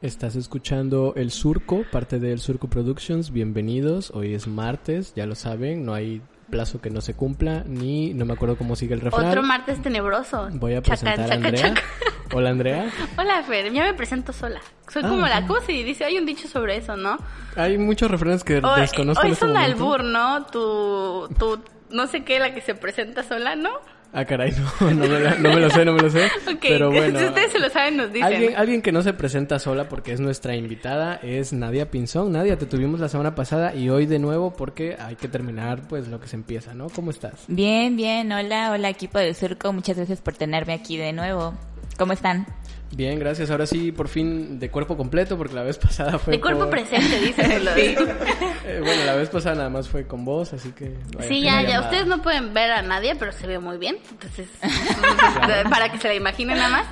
Estás escuchando El Surco, parte de El Surco Productions. Bienvenidos. Hoy es martes, ya lo saben, no hay plazo que no se cumpla, ni no me acuerdo cómo sigue el refrán. Otro martes tenebroso. Voy a presentar a chaca, Andrea. chaca. Hola Andrea. Hola Fer, ya me presento sola. Soy Ah, como la... ok. ¿Cómo se dice? Hay un dicho sobre eso, ¿no? Hay muchos refranes que Hoy, desconozco hoy es este un momento. albur, ¿no? Tu, tu... No sé qué, la que se presenta sola, ¿no? Ah, caray, no, no me, la- no me lo sé, no me lo sé. Ok, Pero bueno. si ustedes se lo saben, nos dicen. Alguien, alguien que no se presenta sola porque es nuestra invitada es Nadia Pinzón. Nadia, te tuvimos la semana pasada y hoy de nuevo porque hay que terminar pues lo que se empieza, ¿no? ¿Cómo estás? Bien, bien, hola, hola equipo del Surco, muchas gracias por tenerme aquí de nuevo. ¿Cómo están? Bien, gracias. Ahora sí, por fin de cuerpo completo porque la vez pasada fue De cuerpo por- presente, díselo. Eh, bueno, la vez pasada nada más fue con vos, así que... vaya, Sí, ya, ya. llamada. Ustedes no pueden ver a nadie, pero se ve muy bien. Entonces, para que se la imaginen nada más.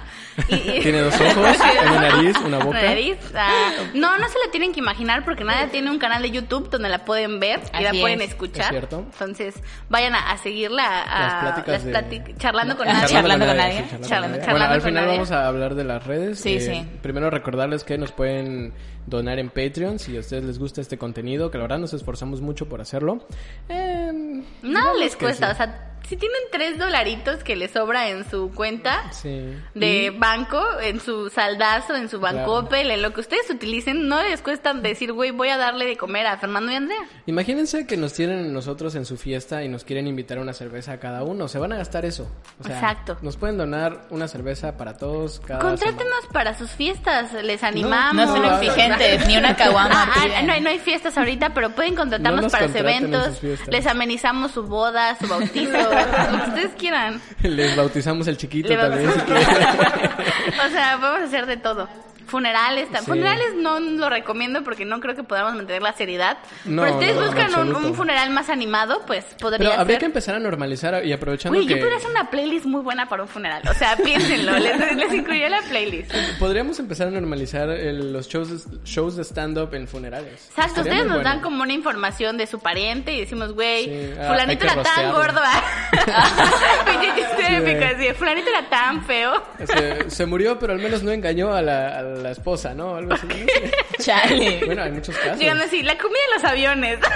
Y- y- Tiene dos ojos, una nariz, una boca. Una nariz, ah, no, no se la tienen que imaginar porque nadie tiene un canal de YouTube donde la pueden ver y la Así pueden es, escuchar. es cierto. Entonces, vayan a, a seguirla, a, Las pláticas de- plati- charlando con nadie. charlando con nadie. sí, charlando Charlando- con nadie. charlando Bueno, al final vamos a hablar de las redes. Sí, Eh, sí. Primero recordarles que nos pueden donar en Patreon si a ustedes les gusta este contenido, que la verdad nos esforzamos mucho por hacerlo. Eh, Nada digamos les cuesta, sí. o sea, si tienen tres dolaritos que les sobra en su cuenta Sí. de Y- banco, en su saldazo, en su bancopel, en lo que ustedes utilicen, no les cuesta decir, güey, voy a darle de comer a Fernando y Andrea. Imagínense que nos tienen nosotros en su fiesta y nos quieren invitar a una cerveza a cada uno. Se van a gastar eso. O sea, Exacto. Nos pueden donar una cerveza para todos cada semana. Para sus fiestas, les animamos. No son no, exigentes, ni una caguama. Ah, ah, no, hay, no hay fiestas ahorita, pero pueden No contratarnos nos para sus en eventos. Les amenizamos su boda, su bautizo, ustedes quieran. Les bautizamos el chiquito Le también. si o sea, podemos hacer de todo. Funerales, Sí. funerales no lo recomiendo porque no creo que podamos mantener la seriedad. No, pero ustedes no, buscan un, un funeral más animado, pues podría Pero habría ser. que empezar a normalizar y aprovechando Güey, que... yo podría hacer una playlist muy buena para un funeral. O sea, piénsenlo, les, les incluiría la playlist. Podríamos empezar a normalizar el- los shows, shows de stand-up en funerales. Exacto, ustedes nos dan bueno. como una información de su pariente y decimos, güey, Sí, ah, fulanito era tan gordo. Chiste Sí, fulanito era tan feo. Se, se murió, pero al menos no engañó a la, a la esposa, ¿no? Algo así. Chale. Bueno, hay muchos casos. Llegando así, la comida en los aviones.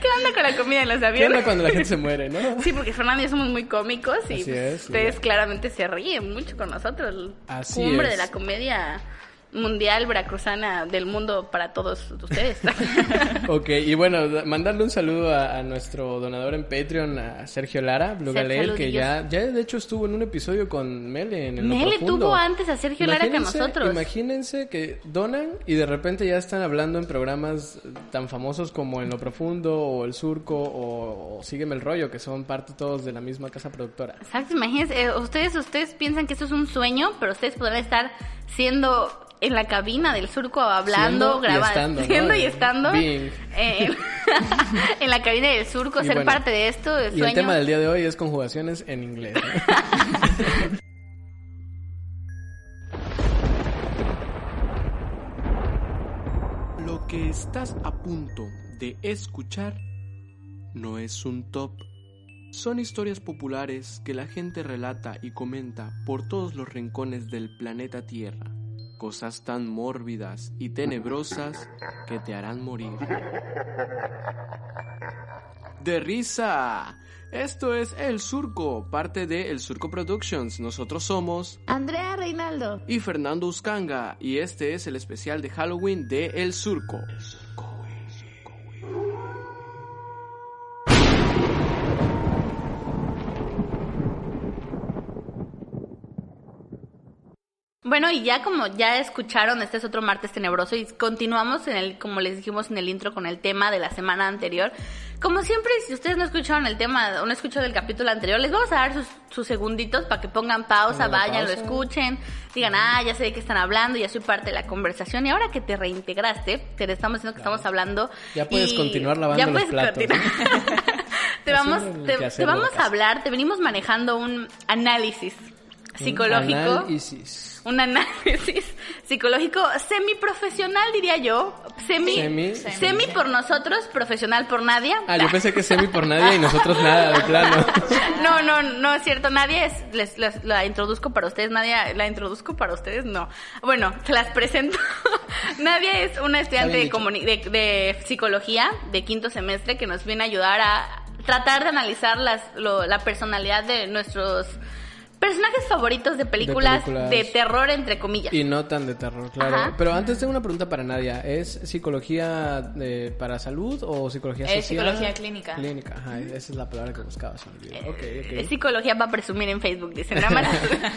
¿Qué onda con la comida en los ¿Qué onda aviones? cuando la gente se muere, no? Sí, porque Fernando y yo somos muy cómicos y pues, sí. ustedes claramente se ríen mucho con nosotros. Así Cumbre es. de la comedia mundial veracruzana del mundo para todos ustedes. Ok, y bueno, da- mandarle un saludo a, a nuestro donador en Patreon, a Sergio Lara, Blue Ser Galel, que ya, ya de hecho estuvo en un episodio con Mele en el Mele tuvo antes a Sergio Lara que a nosotros. Imagínense que donan y de repente ya están hablando en programas tan famosos como En Lo Profundo o El Surco o, o Sígueme el Rollo, que son parte todos de la misma casa productora. Exacto, imagínense, eh, ustedes, ustedes piensan que esto es un sueño, pero ustedes podrán estar siendo en la cabina del surco hablando, Siendo y grabando, estando, ¿no? siendo y estando eh, en la cabina del surco, Y ser bueno, parte de esto, de Y sueño. el tema del día de hoy es conjugaciones en inglés. ¿no? Lo que estás a punto de escuchar no es un top. Son historias populares que la gente relata y comenta por todos los rincones del planeta Tierra. Cosas tan mórbidas y tenebrosas que te harán morir. De risa. Esto es El Surco, parte de El Surco Productions. Nosotros somos Andrea Reinaldo. y Fernando Uscanga y este es el especial de Halloween de El Surco. Bueno, y ya como ya escucharon, este es otro martes tenebroso y continuamos en el, como les dijimos en el intro, con el tema de la semana anterior. Como siempre, si ustedes no escucharon el tema o no escucharon el capítulo anterior, les vamos a dar sus, sus segunditos para que pongan pausa, vayan, lo pausa. escuchen, digan, ah, ya sé de qué están hablando, ya soy parte de la conversación. Y ahora que te reintegraste, te estamos diciendo que estamos hablando. Ya puedes y- continuar lavando ya los puedes platos, continuar. te vamos, te, vamos a hablar, te venimos manejando un análisis psicológico. Análisis. un análisis psicológico semiprofesional, diría yo. Semi, Semi. semi por nosotros, profesional por Nadia. Ah, yo pensé que semi por nadie y nosotros nada, de plano. No, no, no es cierto. Nadia es, les, les- la introduzco para ustedes. Nadia, la introduzco para ustedes, no. Bueno, las presento. Nadia es una estudiante de, de, de psicología de quinto semestre que nos viene a ayudar a tratar de analizar las, lo- la personalidad de nuestros personajes favoritos de películas de, películas. terror, entre comillas. Y no tan de terror, claro. Ajá. Pero antes tengo una pregunta para Nadia. ¿Es psicología de- para salud o psicología Es social? psicología clínica. Clínica, ajá. Esa es la palabra que buscaba. se me olvidó. Ok, Es psicología para presumir en Facebook, dicen. Nada más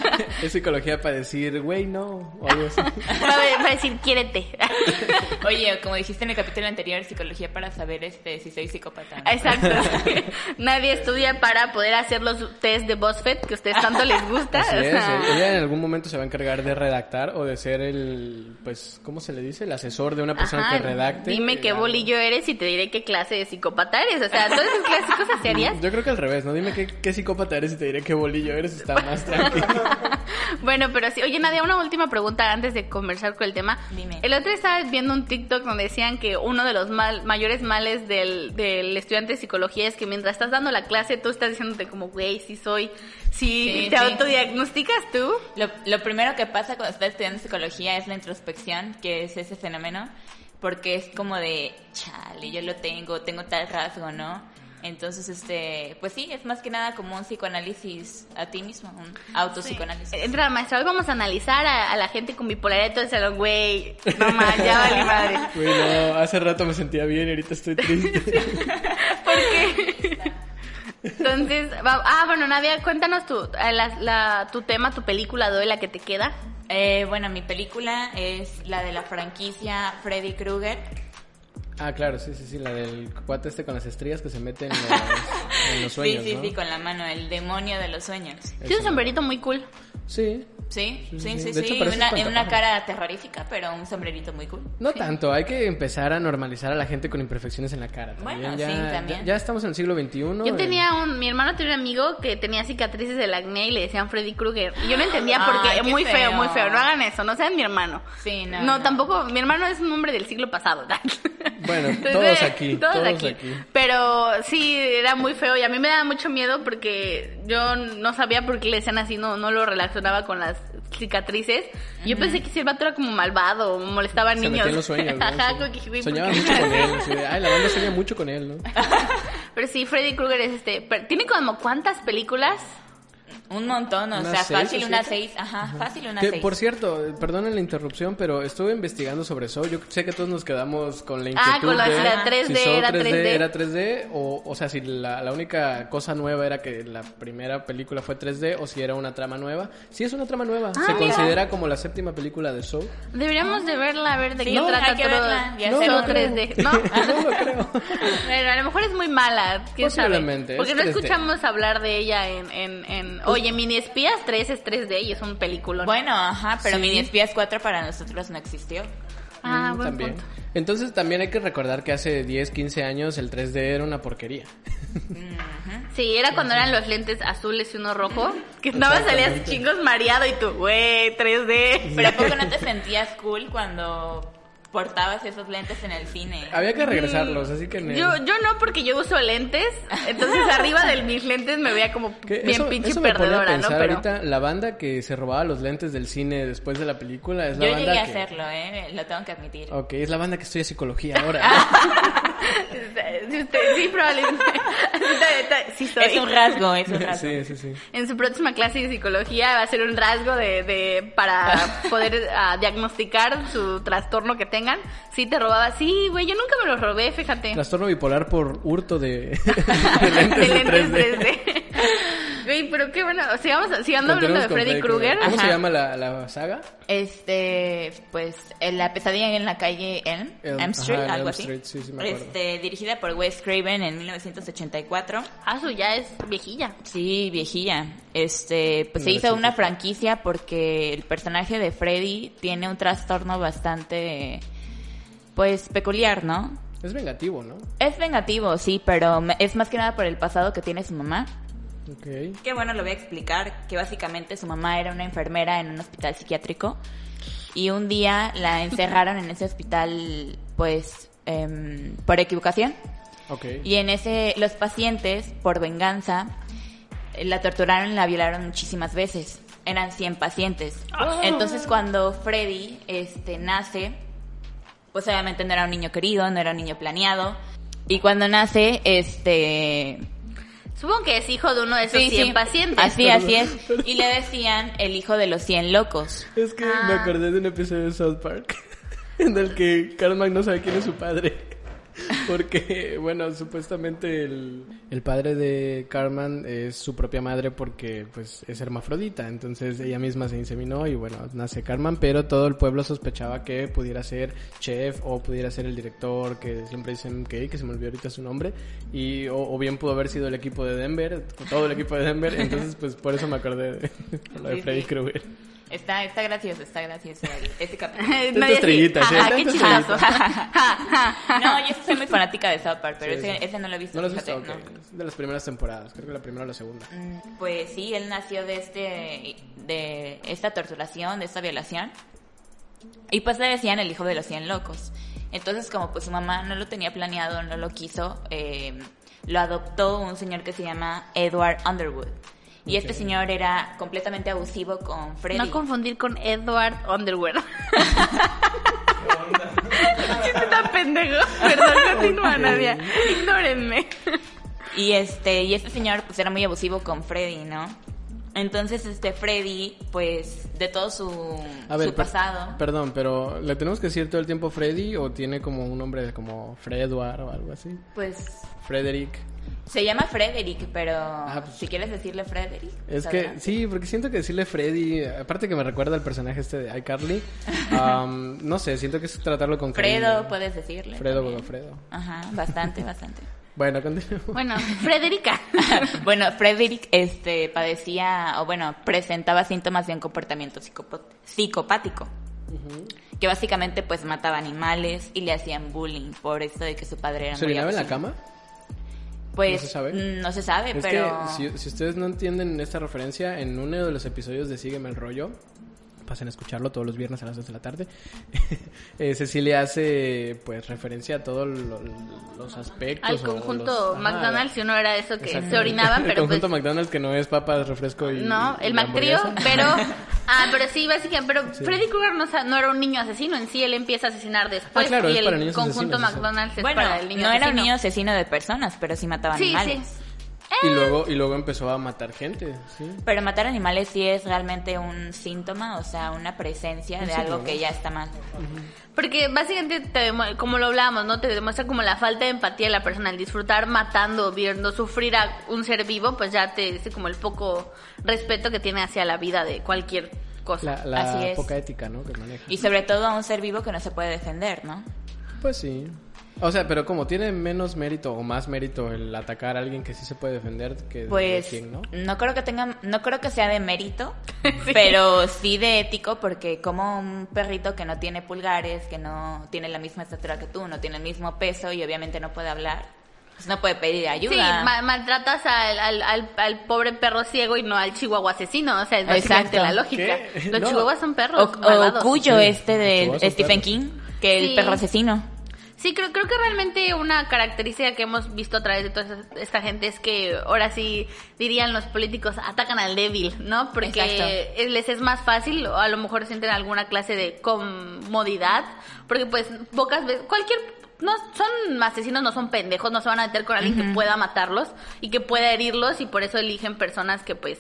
es psicología para decir, güey, no. O algo así. para, para decir, quiérete. Oye, como dijiste en el capítulo anterior, psicología para saber este si soy psicópata. ¿no? Exacto. Nadie estudia para poder hacer los test de BuzzFeed que a ustedes tanto les gusta. Así o es. sea, Ella en algún momento se va a encargar de redactar o de ser el, pues, ¿cómo se le dice? El asesor de una persona ajá, que redacte. Dime qué bolillo eres y te diré qué clase de psicópata eres. O sea, todas esas clases, cosas serias. Yo creo que al revés, ¿no? Dime qué, qué psicópata eres y te diré qué bolillo eres, está más tranquilo. Bueno, pero sí. Oye, Nadia, una última pregunta antes de conversar con el tema. Dime. El otro estaba viendo un TikTok donde decían que uno de los mal- mayores males del, del estudiante de psicología es que mientras estás dando la clase, tú estás diciéndote como, güey, sí soy. Sí, Sí, te sí. Autodiagnosticas tú. Lo, lo primero que pasa cuando estás estudiando psicología es la introspección, que es ese fenómeno, porque es como de, chale, yo lo tengo, tengo tal rasgo, ¿no? Entonces, este, pues sí, es más que nada como un psicoanálisis a ti mismo, un autopsicoanálisis. Entra, maestra, hoy vamos a analizar a, a la gente con bipolaridad y todo el salón, güey, no más, ya vale madre. Güey, no, hace rato me sentía bien y ahorita estoy triste. ¿Por qué? Entonces, va- ah, bueno, Nadia, cuéntanos tu, eh, la, la- tu tema, tu película de hoy, la que te queda. Eh, bueno, mi película es la de la franquicia Freddy Krueger. Ah, claro, sí, sí, sí, la del cuate este con las estrellas que se mete en los, en los sueños, sí, sí, ¿no? sí, con la mano, el demonio de los sueños. Tiene un sombrerito muy cool. Sí, Sí, Sí, sí, sí, sí, una, cara terrorífica, pero un sombrerito muy cool. no tanto, hay que empezar a normalizar a la gente con imperfecciones en la cara. También. Bueno, ya, sí, también. Ya, ya estamos en el siglo XXI. Yo eh, tenía un, mi hermano tenía un amigo que tenía cicatrices del acné y le decían Freddy Krueger. Y yo no entendía por qué, Ay, muy feo. feo. muy feo. No hagan eso, no sean mi hermano. Sí, no, No, no. tampoco, mi hermano es un hombre del siglo pasado. Bueno, Entonces, todos aquí, todos, todos aquí. aquí. Pero sí, era muy feo y a mí me daba mucho miedo porque yo no sabía por qué le decían así, no, no lo relacionaba con las cicatrices. Y Yo pensé que si el vato era como malvado, molestaba a Se niños. metía en los sueños, ¿no? Ajá, Sí. como que, güey, ¿por Soñaba mucho con él. así de, Ay, la banda sueña mucho con él, ¿no? Pero sí, Freddy Krueger es este. pero Tiene como cuántas películas. Un montón, o sea, seis fácil una siete. seis, ajá, fácil una Que, seis. por cierto, perdonen la interrupción, pero estuve investigando sobre eso. Yo sé que todos nos quedamos con la inquietud Ah, con la, de la 3D, si era 3D. era 3D o, o sea, si la, la única cosa nueva era que la primera película fue 3D o si era una trama nueva. Sí es una trama nueva. Ah, Se mira. considera como la séptima película de Soul. Deberíamos de verla, a ver de Sí, qué trata hay que verla y hacerlo. 3D, ¿no? No lo creo. Pero a lo mejor es muy mala, quién sabe. Porque no 3D. escuchamos hablar de ella en, en, en... Oye, Mini Espías 3 es 3D y es un película. Bueno, ajá, pero Sí. Mini Espías 4 para nosotros no existió. ah, Mm, buen también. punto. Entonces también hay que recordar que hace 10, 15 años el 3D era una porquería. Sí, era cuando eran los lentes azules y uno rojo. Que nada más salías chingos mareado y tú, güey, 3D. Pero ¿a poco no te sentías cool cuando portabas esos lentes en el cine? Había que regresarlos, así que... en el- Yo, yo no, porque yo uso lentes. Entonces arriba de mis lentes me veía como Que bien eso, pinche eso me pone a perdedora, ¿no? pensar Pero ahorita, la banda que se robaba los lentes del cine después de la película es la Yo banda llegué a que... hacerlo, ¿eh? Lo tengo que admitir. Ok, es la banda que estudia psicología ahora. Sí, probablemente. Sí, soy. Es un rasgo, es un rasgo. sí, sí, sí. En su próxima clase de psicología va a ser un rasgo de, de para poder ah, diagnosticar su trastorno que tengan. Sí, te robaba. Sí, güey, yo nunca me los robé, fíjate. Trastorno bipolar por hurto de, de lentes de de lentes 3D. 3D. Güey, pero qué bueno. Sigamos, sigamos hablando de Freddy Krueger. ¿Cómo se llama la, la saga? Este, pues, en la pesadilla en la calle Elm, Elm, Elm Street, ajá, algo Elm así. Sí, sí me acuerdo. este, dirigida por Wes Craven en 1984. Ah, su ya es viejilla. Sí, viejilla. Este, pues se hizo una franquicia porque el personaje de Freddy tiene un trastorno bastante, pues, peculiar, ¿no? Es vengativo, ¿no? Es vengativo, sí, pero es más que nada por el pasado que tiene su mamá. Ok. Que bueno, lo voy a explicar, que básicamente su mamá era una enfermera en un hospital psiquiátrico y un día la encerraron en ese hospital, pues, em, por equivocación. Ok. Y en ese, los pacientes, por venganza, eh, la torturaron y la violaron muchísimas veces. Eran 100 pacientes. Entonces cuando Freddy este, nace, pues obviamente no era un niño querido, no era un niño planeado. Y cuando nace, este... Supongo que es hijo de uno de esos Sí, 100 sí, pacientes. Así, así es. Y le decían el hijo de los 100 locos. Es que Ah. me acordé de un episodio de South Park en el que Cartman no sabe quién es su padre. Porque, bueno, supuestamente el, el padre de Cartman es su propia madre porque, pues, es hermafrodita. Entonces ella misma se inseminó y, bueno, nace Cartman, pero todo el pueblo sospechaba que pudiera ser chef o pudiera ser el director, que siempre dicen que, que se me olvidó ahorita su nombre. Y, o, o bien pudo haber sido el equipo de Denver, todo el equipo de Denver. Entonces, pues, por eso me acordé de, lo de Freddy. Krueger. Está, está gracioso, está gracioso ese capítulo. Así, estrellitas, ¿eh? "Ajá, qué Tantas chistoso". No, yo soy muy fanática de South Park, pero Sí, ese, sí. ese no lo he visto. ¿No lo has visto? fíjate, Ok. no. Es de las primeras temporadas, creo que la primera o la segunda. Mm, Pues sí, él nació de este, de esta torturación, de esta violación. Y pues le decían el hijo de los 100 locos. Entonces, como pues su mamá no lo tenía planeado, no lo quiso, eh, lo adoptó un señor que se llama Edward Underwood. Y este señor era completamente abusivo con Freddy. No confundir con Edward Underwear. Chiste tan pendejo. Perdón, continúa. Nadia. Ignórenme. Y este, y este señor pues era muy abusivo con Freddy, ¿no? Entonces este Freddy, pues, de todo su, A ver, su per- pasado. perdón, pero ¿le tenemos que decir todo el tiempo Freddy o tiene como un nombre como Fredward o algo así? Pues Frederick. Se llama Frederick, pero pues- si quieres decirle Frederick. Es que, adelante. sí, porque siento que decirle Freddy, aparte que me recuerda al personaje este de iCarly, am, no sé, siento que es tratarlo con Fredo, cariño. puedes decirle. Fredo. Godofredo. Ajá, bastante, bastante. Bueno, continuemos. Bueno, Frederica. bueno, Frederick este, padecía, o bueno, presentaba síntomas de un comportamiento psicopático. Que básicamente pues mataba animales y le hacían bullying por esto de que su padre era ¿Se muy orinaba en la cama? Pues ¿No se sabe? mm, no se sabe, Es pero que si, si ustedes no entienden esta referencia, en uno de los episodios de Sígueme el rollo, pasen a escucharlo todos los viernes a las 2 de la tarde, eh, Cecilia hace pues referencia a todos lo- los aspectos. Al o conjunto los- McDonald's, si uno era eso que exacto. se orinaban, El pero pues... conjunto McDonald's que no es papas, refresco y... No, el McTrio, pero... Ah, pero sí, básicamente, pero Freddy Krueger no, sa- no era un niño asesino en sí, él empieza a asesinar después Ah, claro, y es para el niños conjunto asesinos, McDonald's es bueno, para el niño no era un niño asesino de personas, pero sí mataba Sí, animales. sí. Y luego, y luego empezó a matar gente, ¿sí? Pero matar animales sí es realmente un síntoma, o sea, una presencia de Sí, algo ¿no? que ya está mal. Porque básicamente, te como lo hablábamos, ¿no? Te demuestra como la falta de empatía de la persona. El disfrutar matando, viendo sufrir a un ser vivo, pues ya te dice como el poco respeto que tiene hacia la vida de cualquier cosa. La, la Así es. poca ética, ¿no? Que maneja. Y sobre todo a un ser vivo que no se puede defender, ¿no? Pues sí. O sea, pero como tiene menos mérito o más mérito el atacar a alguien que sí se puede defender que Pues quien, ¿no? no creo que tenga, no creo que sea de mérito, pero sí de ético, porque como un perrito que no tiene pulgares, que no tiene la misma estatura que tú, no tiene el mismo peso y obviamente no puede hablar, pues no puede pedir ayuda. Sí, ma- maltratas al, al, al, al pobre perro ciego y no al chihuahua asesino. O sea, es básicamente Exacto. la lógica. ¿Qué? Los No. chihuahuas son o, perros o malvados. Cuyo Sí, este de Stephen perros. King, que el Sí. perro asesino. Sí, creo, creo que realmente una característica que hemos visto a través de toda esta- esta gente es que ahora sí dirían los políticos atacan al débil, ¿no? Porque Exacto. les es más fácil o a lo mejor sienten alguna clase de comodidad, porque pues pocas veces, cualquier, no son asesinos, no son pendejos, no se van a meter con alguien que pueda matarlos y que pueda herirlos y por eso eligen personas que pues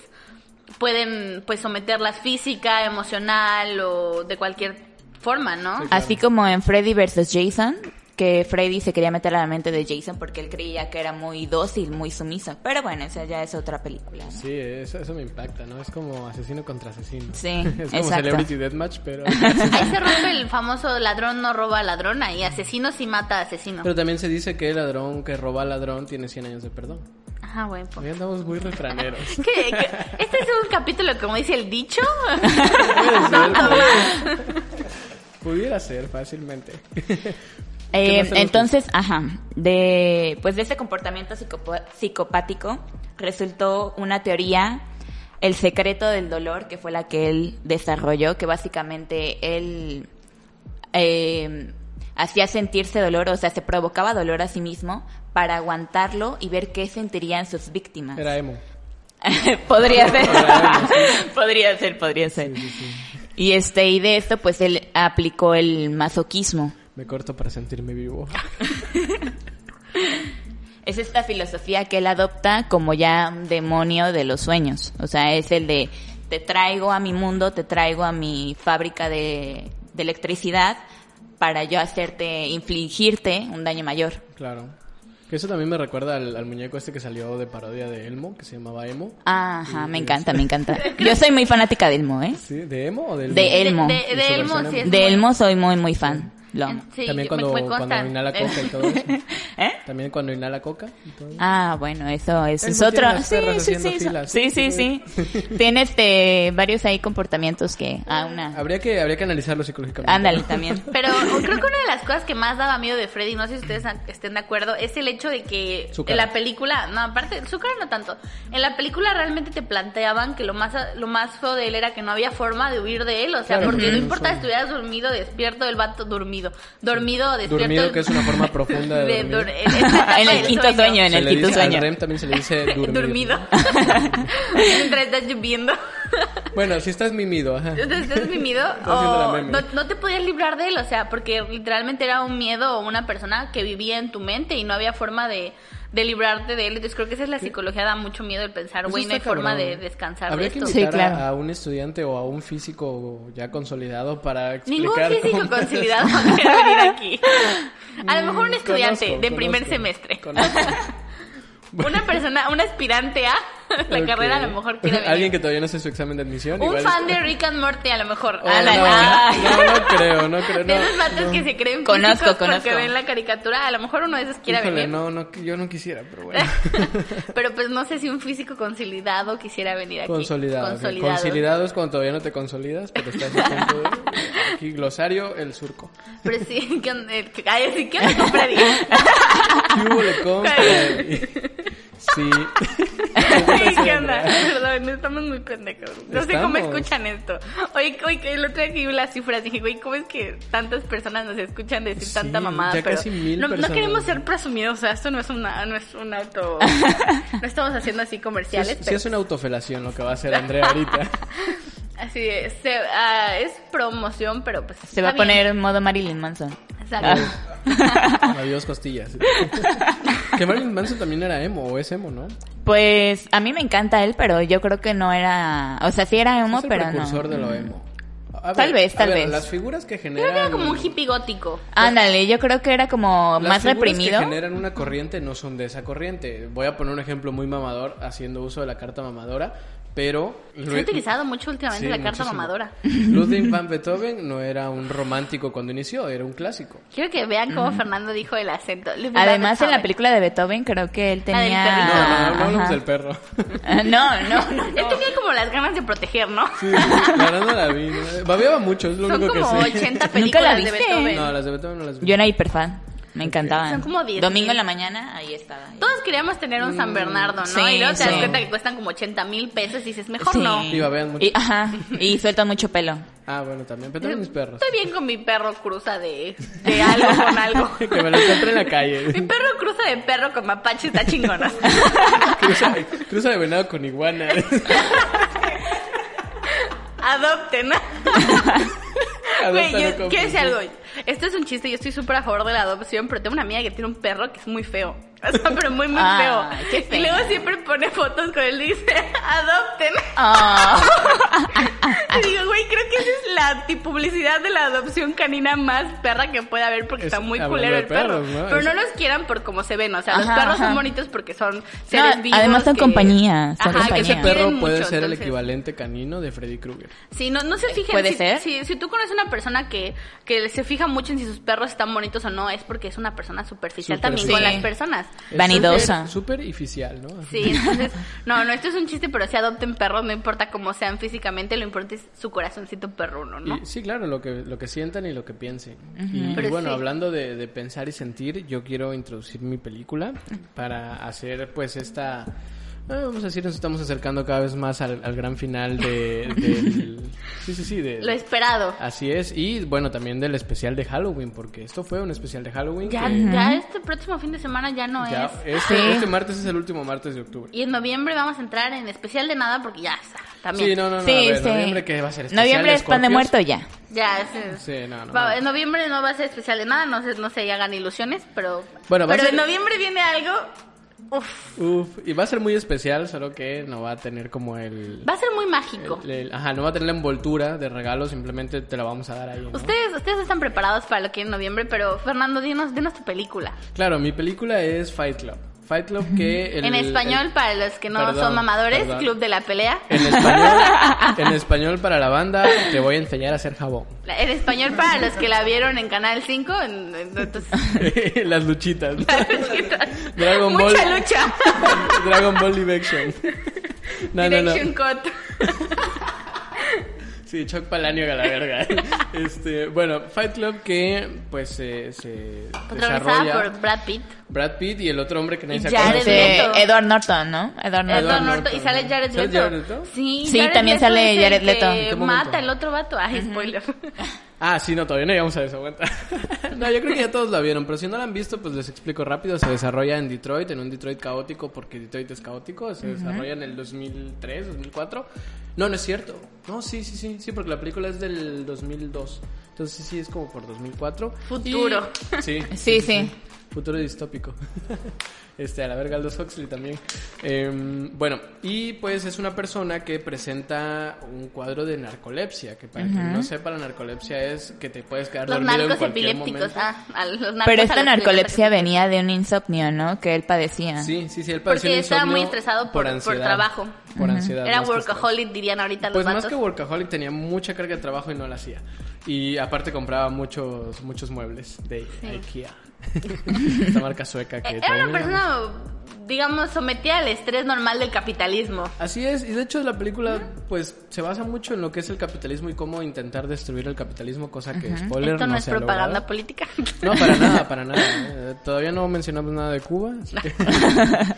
pueden pues someterlas física, emocional o de cualquier forma, ¿no? Sí. Así como en Freddy vs. Jason, que Freddy se quería meter a la mente de Jason porque él creía que era muy dócil, muy sumiso. Pero bueno, esa ya es otra película. ¿no? Sí, eso, eso me impacta, ¿no? Es como asesino contra asesino. Sí, es como exacto. Celebrity Deathmatch, pero... Ahí se rompe el famoso ladrón no roba a ladrona y asesino sí mata a asesino. pero también se dice que el ladrón que roba al ladrón tiene 100 años de perdón. Ajá, güey. pues. Hoy andamos muy refraneros. ¿Qué, qué? este es un capítulo, como dice el dicho? Puede ser. Pudiera ser fácilmente. Eh, entonces, ajá, de pues de ese comportamiento psicopo- psicopático resultó una teoría, el secreto del dolor, que fue la que él desarrolló, que básicamente él eh, hacía sentirse dolor, o sea, se provocaba dolor a sí mismo para aguantarlo y ver qué sentirían sus víctimas. Era emo. podría ser, Era emo, podría ser, podría ser. Y este y de esto, pues él aplicó el masoquismo. Me corto para sentirme vivo. Es esta filosofía que él adopta como ya un demonio de los sueños. O sea, es el de te traigo a mi mundo, te traigo a mi fábrica de, de electricidad para yo hacerte, infligirte un daño mayor. Claro. Que eso también me recuerda al, al muñeco este que salió de parodia de Elmo, que se llamaba Emo. Ajá, me encanta, me encanta. Yo soy muy fanática de Elmo, ¿eh? ¿Sí? ¿De Emo o de Elmo? De Elmo. De, de Elmo sí De Elmo soy muy, muy fan. Lo amo. Sí, También cuando, me consta. cuando inhala coca y todo eso. ¿Eh? También cuando inhala coca y todo eso. Ah, bueno, eso, eso es otro. Sí, sí, sí, sí, sí, sí. Tiene este, varios ahí comportamientos que, ah, una. Habría que, habría que analizarlo psicológicamente. Ándale, también. Pero creo que una de las cosas que más daba miedo de Freddy, no sé si ustedes estén de acuerdo, es el hecho de que en la película, no, aparte, su cara no tanto, en la película realmente te planteaban que lo más lo más feo de él era que no había forma de huir de él, o sea, Claro, porque no importa si estuvieras dormido, despierto, el vato dormido, dormido, o despierto. Dormido, que es una forma profunda de dormir. dur- en el quinto sueño, en Se el quinto dice- al sueño. REM también se le dice dormir. Dormido. Mientras estás lloviendo. Bueno, si estás mimido, ajá. Entonces, ¿estás mimido o no, no te podías librar de él? O sea, porque literalmente era un miedo o una persona que vivía en tu mente y no había forma de, de librarte de él. Entonces creo que esa es la psicología, da mucho miedo el pensar, güey, no hay forma de descansar Habría de que esto. Sí, invitar a- claro. a, un estudiante o a un físico ya consolidado para Ningún físico cómo- consolidado va a querer venir aquí. A lo mejor un estudiante Conozco, de primer conozco, semestre. conozco. Una persona, un aspirante a la Ok. carrera a lo mejor quiere venir. Alguien que todavía no hace su examen de admisión. Un igual fan de Rick and Morty a lo mejor. Oh, A la- no, Ay. no, no creo, no creo. De no, esos vatos no. que se creen Conozco, conozco. porque ven la caricatura, a lo mejor uno de esos quiera Híjole, venir. no, no, yo no quisiera, pero bueno. Pero pues no sé si un físico consolidado quisiera venir aquí. Consolidado. Consolidado. Consolidado es cuando todavía no te consolidas, pero estás a punto de... Aquí, glosario, el surco. Pero sí, ¿qué onda? Ay, sí, ¿qué onda Freddy? ¿Qué hubo le compra? Sí. Ay, ¿Qué onda? Perdón, estamos muy pendejos. No sé cómo escuchan esto. Oye, oye, el otro día que vi las cifras dije, güey, ¿cómo es que tantas personas nos escuchan decir Sí, tanta mamada? ya pero casi mil no, queremos ser presumidos, o sea, esto no es, una, no es un auto... no estamos haciendo así Sí, comerciales, es, sí es una autofelación lo que va a hacer Andrea ahorita. así es. Se- ah, es promoción, pero pues Se va a poner en modo Marilyn Manson. Exacto. Adiós costillas. que Marilyn Manson también era emo, o es emo, ¿no? Pues a mí me encanta él, pero yo creo que no era, o sea, sí era emo, es el pero precursor no. de lo emo. A Tal vez, a tal ver, vez. Las figuras que Creo generan... que era como un hippie gótico. Ándale, yo creo que era como Las más figuras reprimido. que generan una corriente no son de esa corriente. Voy a poner un ejemplo muy mamador haciendo uso de la carta mamadora, pero... Se ha utilizado mucho últimamente Sí, la carta muchísimo. mamadora. Ludwig van Beethoven no era un romántico cuando inició, era un clásico. Quiero que vean cómo Fernando dijo el acento. Además, en la película de Beethoven creo que él tenía... No, no, no, no del perro. Ah, No, no, no. Él tenía como las ganas de proteger, ¿no? Sí, la verdad no la vi. ¿no? Babeaba mucho, es lo Son único que como sé. 80 ¿Nunca la películas de? Beethoven. No, las de Beethoven no las vi. Yo era hiper fan. Me encantaban. Son como 10 Domingo en la mañana, ahí estaba. Todos queríamos tener un San Bernardo, ¿no? sí, y luego te das sí. cuenta que cuestan como 80 mil pesos y dices, mejor Sí. no. Y babean mucho. Y, ajá, y sueltan mucho pelo. Ah, bueno, también. Pero también mis perros. Estoy bien con mi perro cruza de, de algo con algo. que me lo encontré en la Mi calle. perro cruza de perro con mapache está chingona. cruza, cruza de venado con iguana. Adopten. Güey, yo quiero decir algo. Esto es un chiste, yo estoy súper a favor de la adopción, pero tengo una amiga que tiene un perro que es muy feo. O sea, pero muy, muy feo. qué Y luego siempre pone fotos con él y dice, adopten. Ah. Y digo, güey, creo que esa es la publicidad de la adopción canina más perra que puede haber porque Es- está muy culero el perro. perros, ¿no? Pero Es- no los quieran por cómo se ven. O sea, los perros ajá. son bonitos porque son seres No, vivos. además son que- compañía, son Ajá, que compañía. se Ese perro puede mucho, ser el equivalente canino de Freddy Krueger. Sí, no, no se fijen. ¿Puede si, ser? Si, si tú conoces una persona que, que se fija mucho en si sus perros están bonitos o no, es porque es una persona superficial también sí. con las personas. Vanidosa. Súper oficial, ¿no? Sí, entonces, no, no, esto es un chiste, pero si adopten perros, no importa cómo sean físicamente, lo importante es su corazoncito perruno, ¿no? Y- sí, claro, lo que, lo que sientan y lo que piensen. Y, y Pero bueno, sí. hablando de, de pensar y sentir, yo quiero introducir mi película para hacer pues esta... eh, vamos a decir, nos estamos acercando cada vez más al, al gran final de, del... Sí, sí, sí, de, Lo esperado. Así es, y bueno, también del especial de Halloween, porque esto fue un especial de Halloween. Ya, que ya este próximo fin de semana ya no ya- es. este, Sí. este martes es el último martes de octubre. Y en noviembre vamos a entrar en especial de nada porque ya está, también. Sí, no, no, no, Sí, a ver, sí. noviembre que va a ser especial Noviembre es pan de muerto ya. Ya, es- Sí, no, no, Va- no. En noviembre no va a ser especial de nada, no se, no se hagan ilusiones, pero... Bueno, va a pero ser- en noviembre viene algo... Uf, Uf, y va a ser muy especial, solo que no va a tener como el... va a ser muy mágico. el- el- ajá, no va a tener la envoltura de regalo, simplemente te la vamos a dar ahí, ¿no? Ustedes, ustedes están preparados para lo que es en noviembre, pero Fernando, dinos, dinos tu película. Claro, mi película es Fight Club. Fight Club que... el- en español, el- para los que no Perdón, son mamadores, perdón. Club de la Pelea. En español, en español para la banda, te voy a enseñar a hacer jabón. En español, para los que la vieron en Canal 5, en- en- entonces... Las luchitas. Dragon Mucha Ball. lucha. Dragon Ball Live Action. No, no, no. Direction Cut. Sí, Chuck Palahniuk a la verga. Este, bueno, Fight Club que pues eh, se desarrolla por Brad Pitt. Brad Pitt y el otro hombre que nadie Y se Jared acuerda. Leto. Edward Norton, ¿no? Edward Norton. Edward Norton. Y sale Jared ¿Sale Leto. Jared Leto? Sí, Sí, Jared también Leto sale Jared Leto. mata el otro vato. Ay, spoiler. Ah, sí, no, todavía no llegamos a eso, aguanta. no, yo creo que ya todos la vieron, pero si no la han visto, pues les explico rápido. Se desarrolla en Detroit, en un Detroit caótico, porque Detroit es caótico. Se desarrolla en el 2003, 2004. No, no es cierto. No, sí, sí, sí, sí, porque la película es del 2002. Entonces sí, es como por 2004. Futuro. Y- sí, Sí, sí. Futuro distópico. Este, a la verga Aldous Huxley también. Em, bueno, y pues es una persona que presenta un cuadro de narcolepsia, que para quien no sepa, la narcolepsia es que te puedes quedar Los dormido en cualquier epilépticos. momento. Ah, a los narcos Pero a esta los narcolepsia venía de un insomnio, ¿no? Que él padecía. Sí, sí, sí, él padeció Porque un estaba muy estresado por- por trabajo. Por ansiedad. Era más workaholic, dirían ahorita los Pues más vatos. que workaholic tenía mucha carga de trabajo y no la hacía. Y aparte compraba muchos muchos muebles de IKEA. Esta marca sueca que Era una persona, digamos, sometida al estrés normal del capitalismo. Así es, y de hecho la película pues se basa mucho en lo que es el capitalismo y cómo intentar destruir el capitalismo, cosa que spoiler Esto no, es se ha propaganda logrado. política. No, para nada, para nada. eh, Todavía no mencionamos nada de Cuba. así que-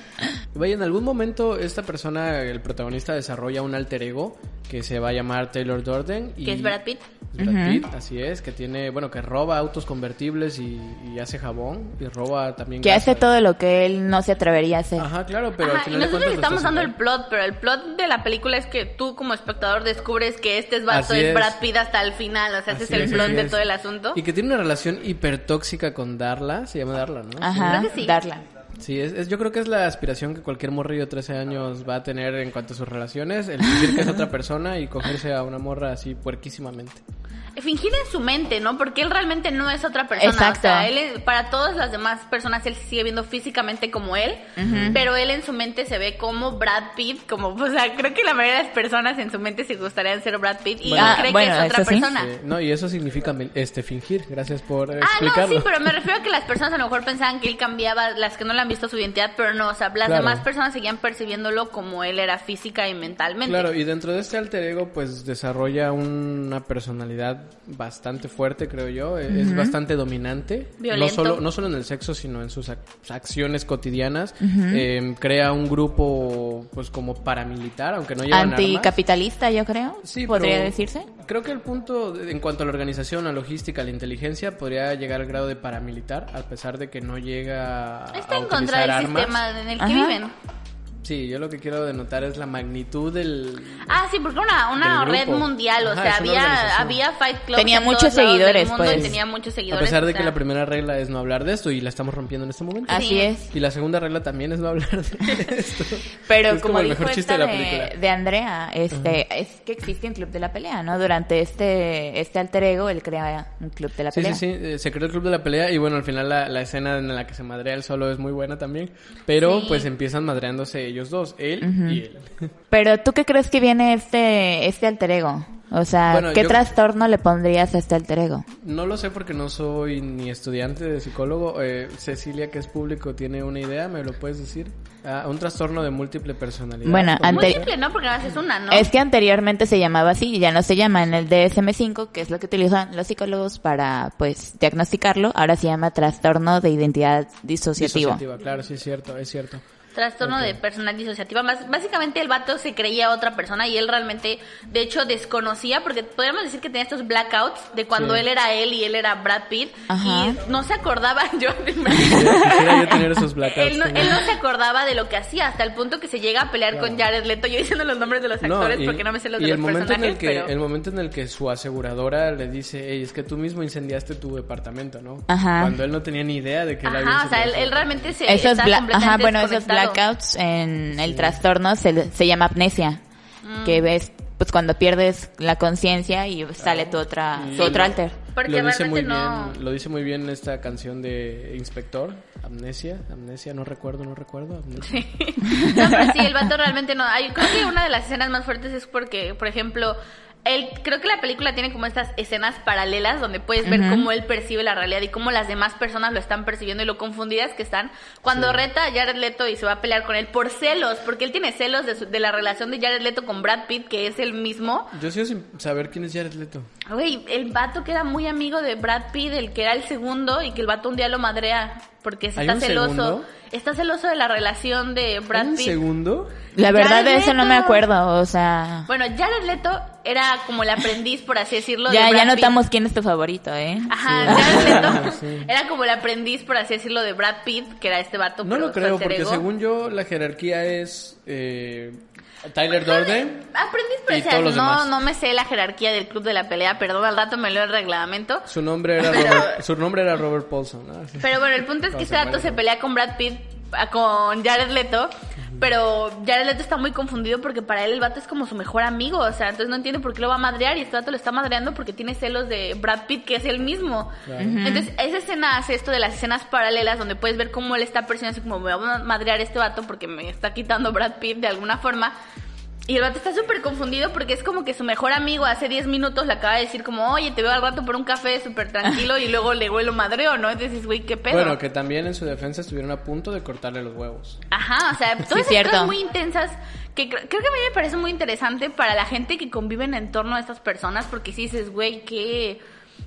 Vaya, en algún momento esta persona, el protagonista, desarrolla un alter ego que se va a llamar Taylor Dorden. Y que es Brad Pitt. es Brad Pitt, así es, que tiene, bueno, que roba autos convertibles y, y hace jabón y roba también Que hace todo lo que él no se atrevería Ajá, claro, pero Ajá, y final nosotros estamos dando el plot, pero el plot de la película es que tú como espectador descubres que este es vato es. Brad Pitt hasta el final, o sea, ese es el plot de es. todo el asunto. Y que tiene una relación hipertóxica con Darla, se llama Darla, ¿no? Ajá, Creo que sí. darla. Sí, es, es- yo creo que es la aspiración que cualquier morrillo de 13 años va a tener en cuanto a sus relaciones, el fingir que es otra persona y cogerse a una morra así puerquísimamente. Fingir en su mente, ¿no? Porque él realmente no es otra persona. Exacto. O sea, él, es- para todas las demás personas, él se sigue viendo físicamente como él, pero él en su mente se ve como Brad Pitt, como, o sea, creo que la mayoría de las personas en su mente se gustaría ser Brad Pitt y Bueno. Cree bueno, que es otra sí. persona. Eh, no, y eso significa este fingir. Gracias por Ah, no, sí, pero me refiero a que las personas a lo mejor pensaban que él cambiaba, las que no le han visto su identidad, pero no, o sea, las Claro. demás personas seguían percibiéndolo como él era física y mentalmente. Claro, y dentro de este alter ego, pues desarrolla una personalidad bastante fuerte, creo yo. Eh, Es bastante dominante. Violento. No solo, no solo en el sexo, sino en sus ac- acciones cotidianas. Eh, crea un grupo, pues como paramilitar, aunque no llevan armas. Anticapitalista, yo creo. Sí, podría decirse. Creo que el punto, en cuanto a la organización, la logística, la inteligencia, podría llegar al grado de paramilitar, a pesar de que no llega a Está en utilizar contra del armas. sistema en el que Ajá. viven. Sí, yo lo que quiero denotar es la magnitud del... Ah, sí, porque una, una red mundial, o Ajá, sea, había, había Fight Club Tenía en muchos todos seguidores, mundo pues. y tenía muchos A seguidores. pesar de o que sea, la primera regla es no hablar de esto y la estamos rompiendo en este momento. Así Sí. es. Y la segunda regla también es no hablar de esto. Pero Es como, como el dijo mejor chiste esta de la película. de Andrea, este, es que existe un club de la pelea, ¿no? Durante este, este alter ego, él crea un club de la Sí, pelea. sí, sí, eh, se creó el club de la pelea y bueno, al final la, la escena en la que se madrea él solo es muy buena también, pero Sí. pues empiezan madreándose ellos dos, él y él. Pero ¿tú qué crees que viene este, este alter ego? O sea, Bueno, ¿qué yo- trastorno le pondrías a este alter ego? No lo sé porque no soy ni estudiante de psicólogo. Eh, Cecilia, que es público, tiene una idea, ¿me lo puedes decir? Ah, un trastorno de múltiple personalidad. Bueno, Múltiple, ¿no? Porque nada es una, ¿no? Es que anteriormente se llamaba así y ya no se llama. En el DSM-5, que es lo que utilizan los psicólogos para, pues, diagnosticarlo, ahora se llama trastorno de identidad disociativo. Disociativa, claro, sí es cierto, es cierto. Trastorno de personalidad disociativa. Más, básicamente el vato se creía otra persona y él realmente, de hecho, desconocía, porque podríamos decir que tenía estos blackouts de cuando Sí. él era él y él era Brad Pitt. Ajá. Y no se acordaba, yo Quisiera yo tener esos blackouts. él, no, él no se acordaba de lo que hacía, hasta el punto que se llega a pelear con Jared Leto. Yo diciendo los nombres de los actores y- porque no me sé los y de el los momento en personajes, el que pero... el momento en el que su aseguradora le dice, hey, es que tú mismo incendiaste tu departamento, ¿no? Ajá. Cuando él no tenía ni idea de que él había Ajá, o sea, él, realmente se Esos está completamente Ajá, bueno, esos. Blackouts en el trastorno se, se llama amnesia. Mm. Que ves, pues, cuando pierdes la conciencia y sale tu otra, Y tu otro alter. Porque lo dice muy no- bien, lo dice muy bien esta canción de Inspector, Amnesia, Amnesia, no recuerdo, no recuerdo, Amnesia. No, pero sí, el vato realmente no. Hay, creo que una de las escenas más fuertes es porque, por ejemplo, él, creo que la película tiene como estas escenas paralelas donde puedes ver cómo él percibe la realidad y cómo las demás personas lo están percibiendo y lo confundidas que están. Cuando Sí. reta a Jared Leto y se va a pelear con él por celos, porque él tiene celos de, su- de la relación de Jared Leto con Brad Pitt, que es el mismo. Yo sigo sin saber quién es Jared Leto. Güey, el vato que era muy amigo de Brad Pitt, el que era el segundo y que el vato un día lo madrea porque se ¿Hay está un celoso. segundo? Está celoso de la relación de Brad ¿Un Pitt. segundo? La verdad Jared de eso no me acuerdo, o sea... Bueno, Jared Leto era como el aprendiz, por así decirlo. ya, de ya Brad notamos Pitt. quién es tu favorito, ¿eh? Ajá, Jared Leto Sí. era como el aprendiz, por así decirlo, de Brad Pitt, que era este vato. No pero lo creo, porque según yo la jerarquía es eh, Tyler sea, todos los no, demás. no me sé la jerarquía del club de la pelea, perdón, al rato me leo el reglamento. Su nombre era Pero- Robert, su nombre era Robert Paulson. ¿no? Pero bueno, el punto es que No, este se pelea con Brad Pitt, con Jared Leto, pero Jared Leto está muy confundido porque para él el vato es como su mejor amigo, o sea, entonces no entiende por qué lo va a madrear y este vato lo está madreando porque tiene celos de Brad Pitt, que es el mismo. Claro. Entonces, esa escena hace esto de las escenas paralelas donde puedes ver cómo él está presionando así como me va a madrear este vato porque me está quitando Brad Pitt de alguna forma. Y el vato está súper confundido porque es como que su mejor amigo hace 10 minutos le acaba de decir como, oye, te veo al rato por un café súper tranquilo y luego le lo madreo, ¿no? Entonces dices, güey, qué pedo. Bueno, que también en su defensa estuvieron a punto de cortarle los huevos. Ajá, o sea, todas esas cierto. cosas muy intensas que cre- creo que a mí me parece muy interesante para la gente que convive en torno a estas personas porque si dices, güey, qué,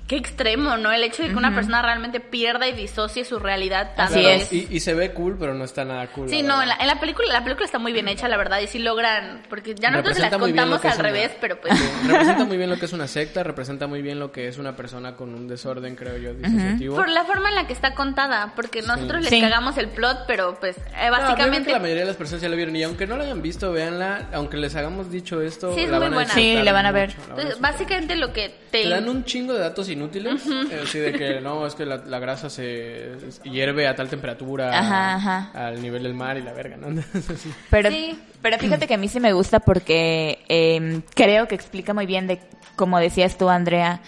qué extremo, ¿no? El hecho de que una persona realmente pierda y disocie su realidad tanto. Así es. Y, y se ve cool, pero no está nada cool. Sí, la no, en la, en la película, la película está muy bien hecha, la verdad, y sí logran, porque ya nosotros se las Representa bien lo contamos al una- revés, pero pues... Sí, representa muy bien lo que es una secta, representa muy bien lo que es una persona con un desorden, creo yo, disociativo. Por la forma en la que está contada, porque nosotros les Sí. cagamos el plot, pero pues eh, No, yo creo básicamente... que la mayoría de las personas ya lo vieron y aunque no lo hayan visto, véanla, aunque les hagamos dicho esto, Sí, es la muy van a buena. Sí, la van a ver. mucho, la van a Entonces, disfrutar. básicamente lo que te... Te dan un chingo de datos inútiles, eh, así de que no, es que la, la grasa se hierve a tal temperatura Ajá, ajá. al nivel del mar y la verga, ¿no? Pero, Sí. pero fíjate que a mí sí me gusta porque eh, creo que explica muy bien de, como decías tú, Andrea,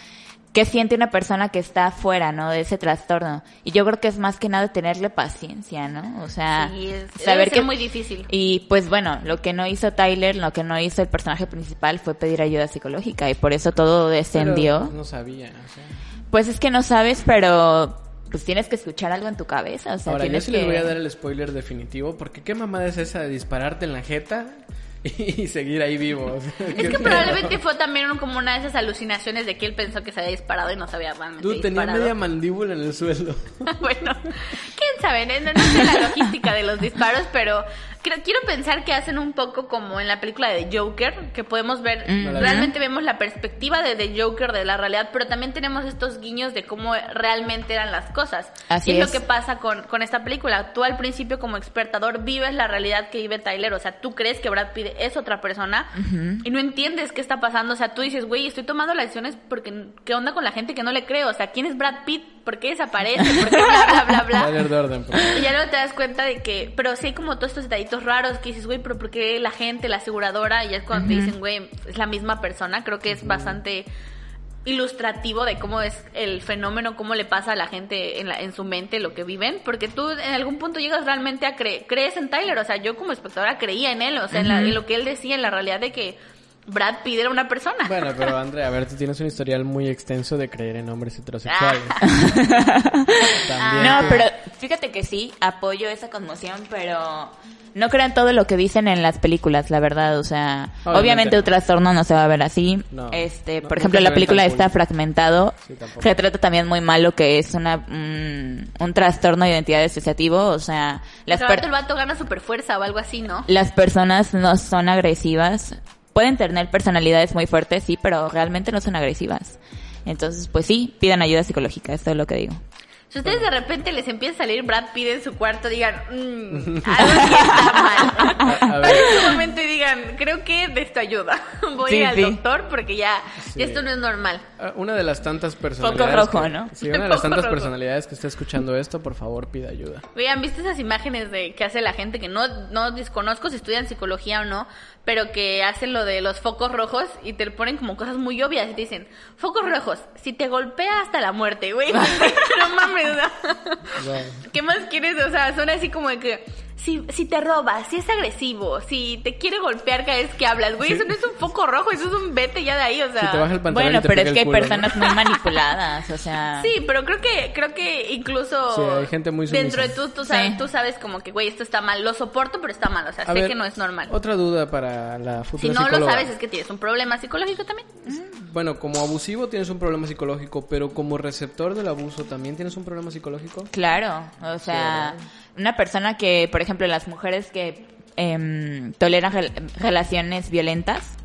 qué siente una persona que está afuera, ¿no? De ese trastorno. Y yo creo que es más que nada tenerle paciencia, ¿no? O sea, Sí, es- debe saber ser que... muy difícil. Y pues bueno, lo que no hizo Tyler, lo que no hizo el personaje principal fue pedir ayuda psicológica y por eso todo descendió. Pero, pues, no sabía, o sea. Pues es que no sabes, pero pues tienes que escuchar algo en tu cabeza, o sea, Ahora, yo sí que... les voy a dar el spoiler definitivo, porque qué mamada es esa de dispararte en la jeta y seguir ahí vivo. O sea, Es que probablemente fue también como una de esas alucinaciones de que él pensó que se había disparado y no se había realmente Tú tenías media mandíbula en el suelo. bueno, quién sabe, no, no sé la logística de los disparos, pero creo, quiero pensar que hacen un poco como en la película de Joker, que podemos ver, Mm. realmente vemos la perspectiva de The Joker de la realidad, pero también tenemos estos guiños de cómo realmente eran las cosas. Así y es, es. lo que pasa con, con esta película. Tú al principio como espectador vives la realidad que vive Tyler, o sea, tú crees que Brad Pitt es otra persona y no entiendes qué está pasando, o sea, tú dices, güey, estoy tomando las decisiones porque qué onda con la gente que no le creo, o sea, ¿quién es Brad Pitt? ¿Por qué desaparece? ¿Por qué bla bla bla bla? Tyler Durden, por favor. Y ya luego te das cuenta de que, pero sí hay como todos estos detallitos raros que dices, güey, pero ¿por qué la gente, la aseguradora? Y ya es cuando te dicen, güey, es la misma persona. Creo que es bastante ilustrativo de cómo es el fenómeno, cómo le pasa a la gente en, la, en su mente lo que viven, porque tú en algún punto llegas realmente a creer, crees en Tyler, o sea, yo como espectadora creía en él, o sea, en, la- en lo que él decía, en la realidad de que Brad Pitt era una persona. Bueno, pero Andrea, a ver, tú tienes un historial muy extenso de creer en hombres heterosexuales. También. No, pero fíjate que sí, apoyo esa conmoción, pero no crean todo lo que dicen en las películas, la verdad, o sea, obviamente, un trastorno no se va a ver así. este, por ejemplo, la película está fragmentado, se trata también muy mal lo que es una un trastorno de identidad asociativo, o sea, las el vato gana super fuerza o algo así, ¿no? Las personas no son agresivas, pueden tener personalidades muy fuertes, sí, pero realmente no son agresivas. Entonces, pues sí, pidan ayuda psicológica, esto es lo que digo. Si ustedes de repente les empieza a salir Brad Pitt en su cuarto, digan, mmm, algo está mal. en ese momento digan, creo que de esto ayuda. Voy al doctor porque ya esto no es normal. Ah, una de las tantas personalidades. Foco rojo, ¿no? Sí, una de las tantas personalidades que está escuchando esto, por favor, pida ayuda. Vean, ¿viste esas imágenes de que hace la gente que no, no desconozco si estudian psicología o no? Pero que hacen lo de los focos rojos y te ponen como cosas muy obvias y te dicen, focos rojos, si te golpea hasta la muerte, güey. no mames, ¿Qué más quieres? O sea, son así como de que si, si te roba, si es agresivo, si te quiere golpear cada vez que hablas, güey, eso no es un foco rojo, eso es un vete ya de ahí, o sea. bueno, pero es que hay personas muy manipuladas, o sea. Sí, pero creo que, creo que incluso. hay gente muy Dentro de tú, tú sabes, tú sabes como que, güey, esto está mal, lo soporto, pero está mal, o sea, sé que no es normal. Otra duda para la futura Si no lo sabes, es que tienes un problema psicológico también. Bueno, como abusivo tienes un problema psicológico, pero como receptor del abuso también tienes un problema psicológico. Claro, o sea una persona que, por ejemplo, las mujeres que em, toleran relaciones violentas,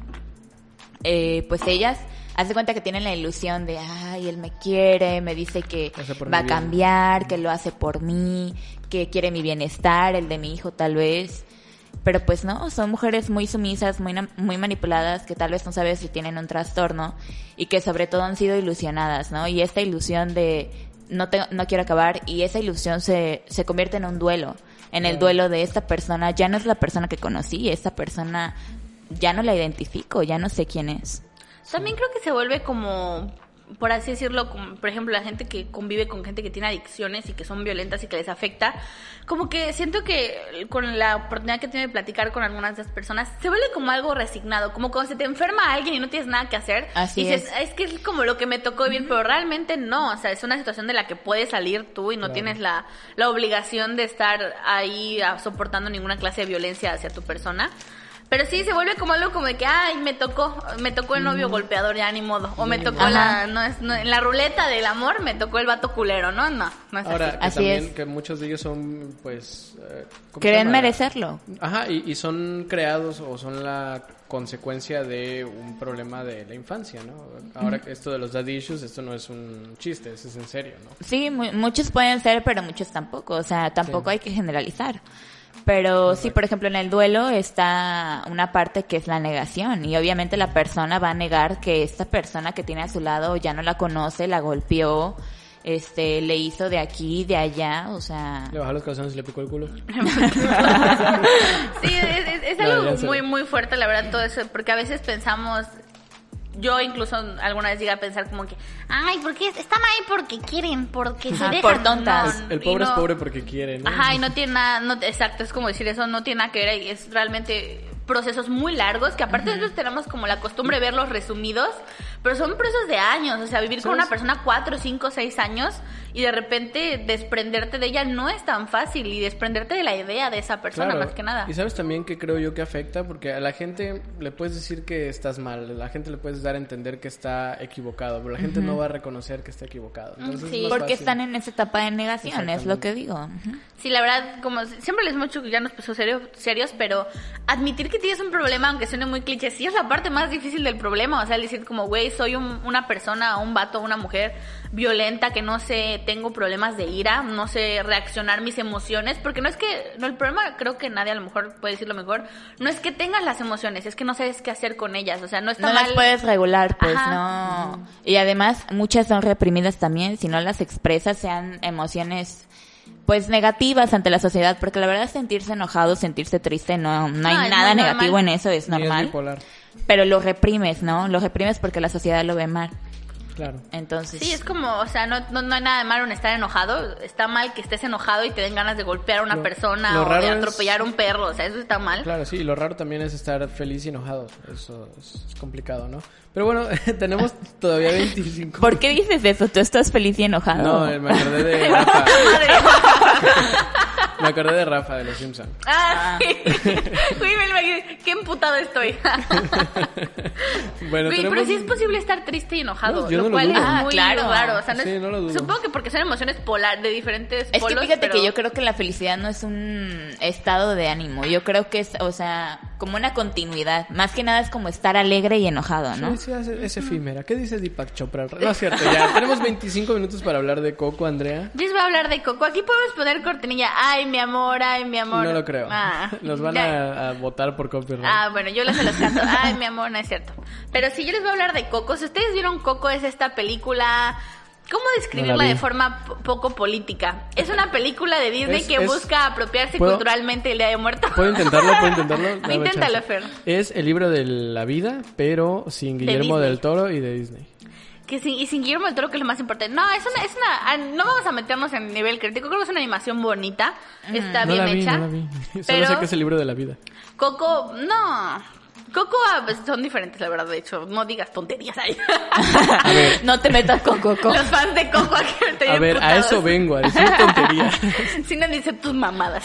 eh, pues ellas hace cuenta que tienen la ilusión de, ay, él me quiere, me dice que va a cambiar, que lo hace por mí, que quiere mi bienestar, el de mi hijo tal vez. Pero pues no, son mujeres muy sumisas, muy, muy manipuladas, que tal vez no sabes si tienen un trastorno y que sobre todo han sido ilusionadas, ¿no? Y esta ilusión de, no, no quiero acabar y esa ilusión se, se convierte en un duelo, en el duelo de esta persona, ya no es la persona que conocí, esta persona ya no la identifico, ya no sé quién es. También creo que se vuelve como por así decirlo, como, por ejemplo, la gente que convive con gente que tiene adicciones y que son violentas y que les afecta, como que siento que con la oportunidad que tiene de platicar con algunas de esas personas, se vuelve como algo resignado, como cuando se te enferma alguien y no tienes nada que hacer. Así dices, es. que es como lo que me tocó vivir, pero realmente no, o sea, es una situación de la que puedes salir tú y no tienes la, la obligación de estar ahí ah, soportando ninguna clase de violencia hacia tu persona. Pero sí, se vuelve como algo como de que, ay, me tocó, me tocó el novio golpeador, ya ni modo. O me tocó la, no es, en la ruleta del amor me tocó el vato culero, ¿no? No, no es Ahora, así. Que también, que muchos de ellos son, pues... Eh, Creen merecerlo. Ajá, y, y son creados o son la consecuencia de un problema de la infancia, ¿no? Ahora que esto de los dad issues, esto no es un chiste, es en serio, ¿no? Sí, muchos pueden ser, pero muchos tampoco, o sea, tampoco hay que generalizar. Pero sí, por ejemplo, en el duelo está una parte que es la negación y obviamente la persona va a negar que esta persona que tiene a su lado ya no la conoce, la golpeó, este, le hizo de aquí, de allá, o sea... Le bajó los calzones y le picó el culo. sí, es, algo muy, muy fuerte, la verdad, todo eso, porque a veces pensamos, yo incluso alguna vez llegué a pensar como que, ay, porque están ahí porque quieren, porque se dejan. Por tontas. el pobre es pobre porque quiere, ¿no? Ajá, y no tiene nada, no, exacto, es como decir eso, no tiene nada que ver, es realmente procesos muy largos, que aparte de eso tenemos como la costumbre de verlos resumidos, pero son procesos de años, o sea, vivir con una persona cuatro, cinco, seis años y de repente desprenderte de ella no es tan fácil y desprenderte de la idea de esa persona más que nada. Y sabes también que creo yo que afecta, porque a la gente le puedes decir que estás mal, a la gente le puedes dar a entender que está equivocado, pero la gente no va a reconocer que está equivocado. sí. porque están en esa etapa de negación, es lo que digo. Sí, la verdad, como siempre les mucho que ya nos puso serio, serios, pero admitir que tienes un problema, aunque suene muy cliché, sí es la parte más difícil del problema. O sea, decir como, güey, soy una persona, un vato, una mujer violenta, que no sé, tengo problemas de ira, no sé reaccionar mis emociones, porque no es que, no, el problema creo que nadie a lo mejor puede decirlo mejor, no es que tengas las emociones, es que no sabes qué hacer con ellas. O sea, no está no las puedes regular, pues, no. Y además, muchas son reprimidas también, si no las expresas, sean emociones pues negativas ante la sociedad, porque la verdad sentirse enojado, sentirse triste, no, no hay nada negativo en eso, es normal. Pero lo reprimes, ¿no? Lo reprimes porque la sociedad lo ve mal. Claro. Entonces, Sí, es como, o sea, no, no, no hay nada de malo en estar enojado. Está mal que estés enojado y te den ganas de golpear a una Lo- persona lo o de atropellar a un perro. O sea, eso está mal. Claro, sí, y lo raro también es estar feliz y enojado. Eso es, es complicado, ¿no? Pero bueno, tenemos todavía 25. ¿por qué dices eso? ¿Tú estás feliz y enojado? No, me acordé de Rafa. Me acordé de Rafa de los Simpsons. Ah, sí. Me lo imaginé. Qué emputado estoy. Bueno, Güey, tenemos... pero sí es posible estar triste y enojado, No, yo lo no lo cual dudo. es Ah, muy claro. raro. O sea, no Sí, es- no lo dudo. Supongo que porque son emociones polar de diferentes Es que polos. fíjate pero- que yo creo que la felicidad no es un estado de ánimo. Yo creo que es, o sea, como una continuidad. Más que nada es como estar alegre y enojado, ¿no? Sí, sí, es, es efímera. ¿Qué dice Deepak Chopra? No es cierto, ya. Tenemos 25 minutos para hablar de Coco, Andrea. Yo les voy a hablar de Coco. Aquí podemos poner cortinilla. Ay, mi amor, ay, mi amor. No lo creo. Ah, Nos van a, a votar por copyright. Ah, bueno, yo les se los canto. Ay, mi amor, no es cierto. Pero sí, yo les voy a hablar de Coco. Si ustedes vieron Coco, es esta película... ¿Cómo describirla No de forma po- poco política? Es una película de Disney Es- que es- busca apropiarse ¿Puedo- culturalmente del Día de Muertos. ¿Puedo intentarlo? ¿Puedo intentarlo? Inténtalo. Fer. Es el libro de la vida, pero sin Guillermo del Toro y de Disney. Que sin, y sin Guillermo del Toro, que es lo más importante. No, es una, es una, ah, no vamos a meternos en nivel crítico, creo que es una animación bonita, está no bien la vi, hecha. no la vi. Solo pero sé que es el libro de la vida. Coco, no. Coco ah, pues, son diferentes, la verdad, de hecho, no digas tonterías ahí. No te metas con Coco. Los fans de Coco aquí te a ver, a eso vengo, a decir tonterías. Si no dice tus mamadas.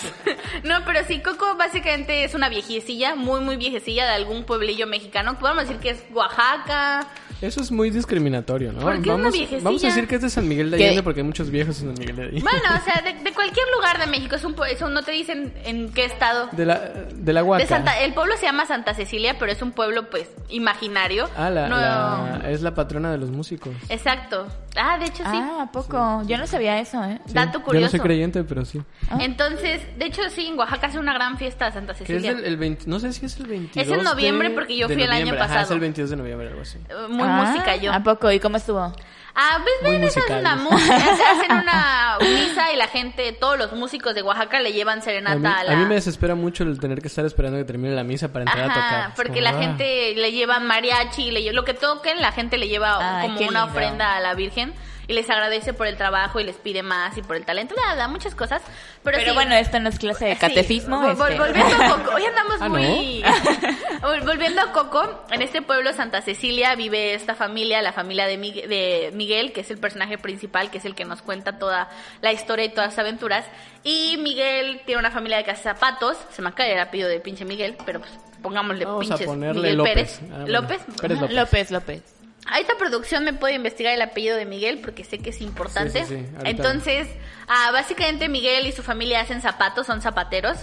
No, pero sí, Coco básicamente es una viejecilla, muy, muy viejecilla de algún pueblillo mexicano. Podemos decir que es Oaxaca. Eso es muy discriminatorio, ¿no? ¿Por qué una vamos, viejecilla? vamos a decir que es de San Miguel de ¿Qué? Allende porque hay muchos viejos en San Miguel de Allende. Bueno, o sea, de, de cualquier lugar de México. Es un, pue- eso no te dicen en qué estado. De la, de la Huaca. De Santa, el pueblo se llama Santa Cecilia, pero es un pueblo, pues, imaginario. Ah, la, No- la- es la patrona de los músicos. Exacto. Ah, de hecho sí. Ah, ¿a poco? Yo no sabía eso, ¿eh? Sí. Dato Yo no curioso. soy creyente, pero sí. Entonces, de hecho sí, en Oaxaca hace una gran fiesta de Santa Que es Cecilia. el, el 20 no sé si es el 22 Es en noviembre de- porque yo fui el año noviembre. Ajá, pasado. es el 22 de noviembre, algo así. Muy Ah, música yo. ¿A poco? ¿Y cómo estuvo? Ah, pues Muy ven, esa es musical. una música. Hacen una misa y la gente, todos los músicos de Oaxaca le llevan A serenata mí, a, la... a mí me desespera mucho el tener que estar esperando que termine la misa para entrar a tocar. Porque como, la ah. gente le lleva mariachi, le lo que toquen, la gente le lleva Ay, como una lindo. ofrenda a la Virgen y les agradece por el trabajo y les pide más y por el talento, nada, muchas cosas. Pero, Pero sí, bueno, esto no es clase de catecismo. vol- este. Volviendo a Coco, hoy andamos Ah, muy... Vol- volviendo a Coco, en este pueblo Santa Cecilia vive esta familia, la familia de, Mig- de Miguel, que es el personaje principal, que es el que nos cuenta toda la historia y todas las aventuras. Y Miguel tiene una familia de zapatos, se me cae el apellido de pinche Miguel, pero pues pongámosle Vamos a pinches ponerle Miguel López. Pérez. Ah, bueno. López. Pérez. López. López, López. A esta producción me puede investigar el apellido de Miguel porque sé que es importante. Sí, sí, sí, ahorita. Entonces, ah, básicamente Miguel y su familia hacen zapatos, son zapateros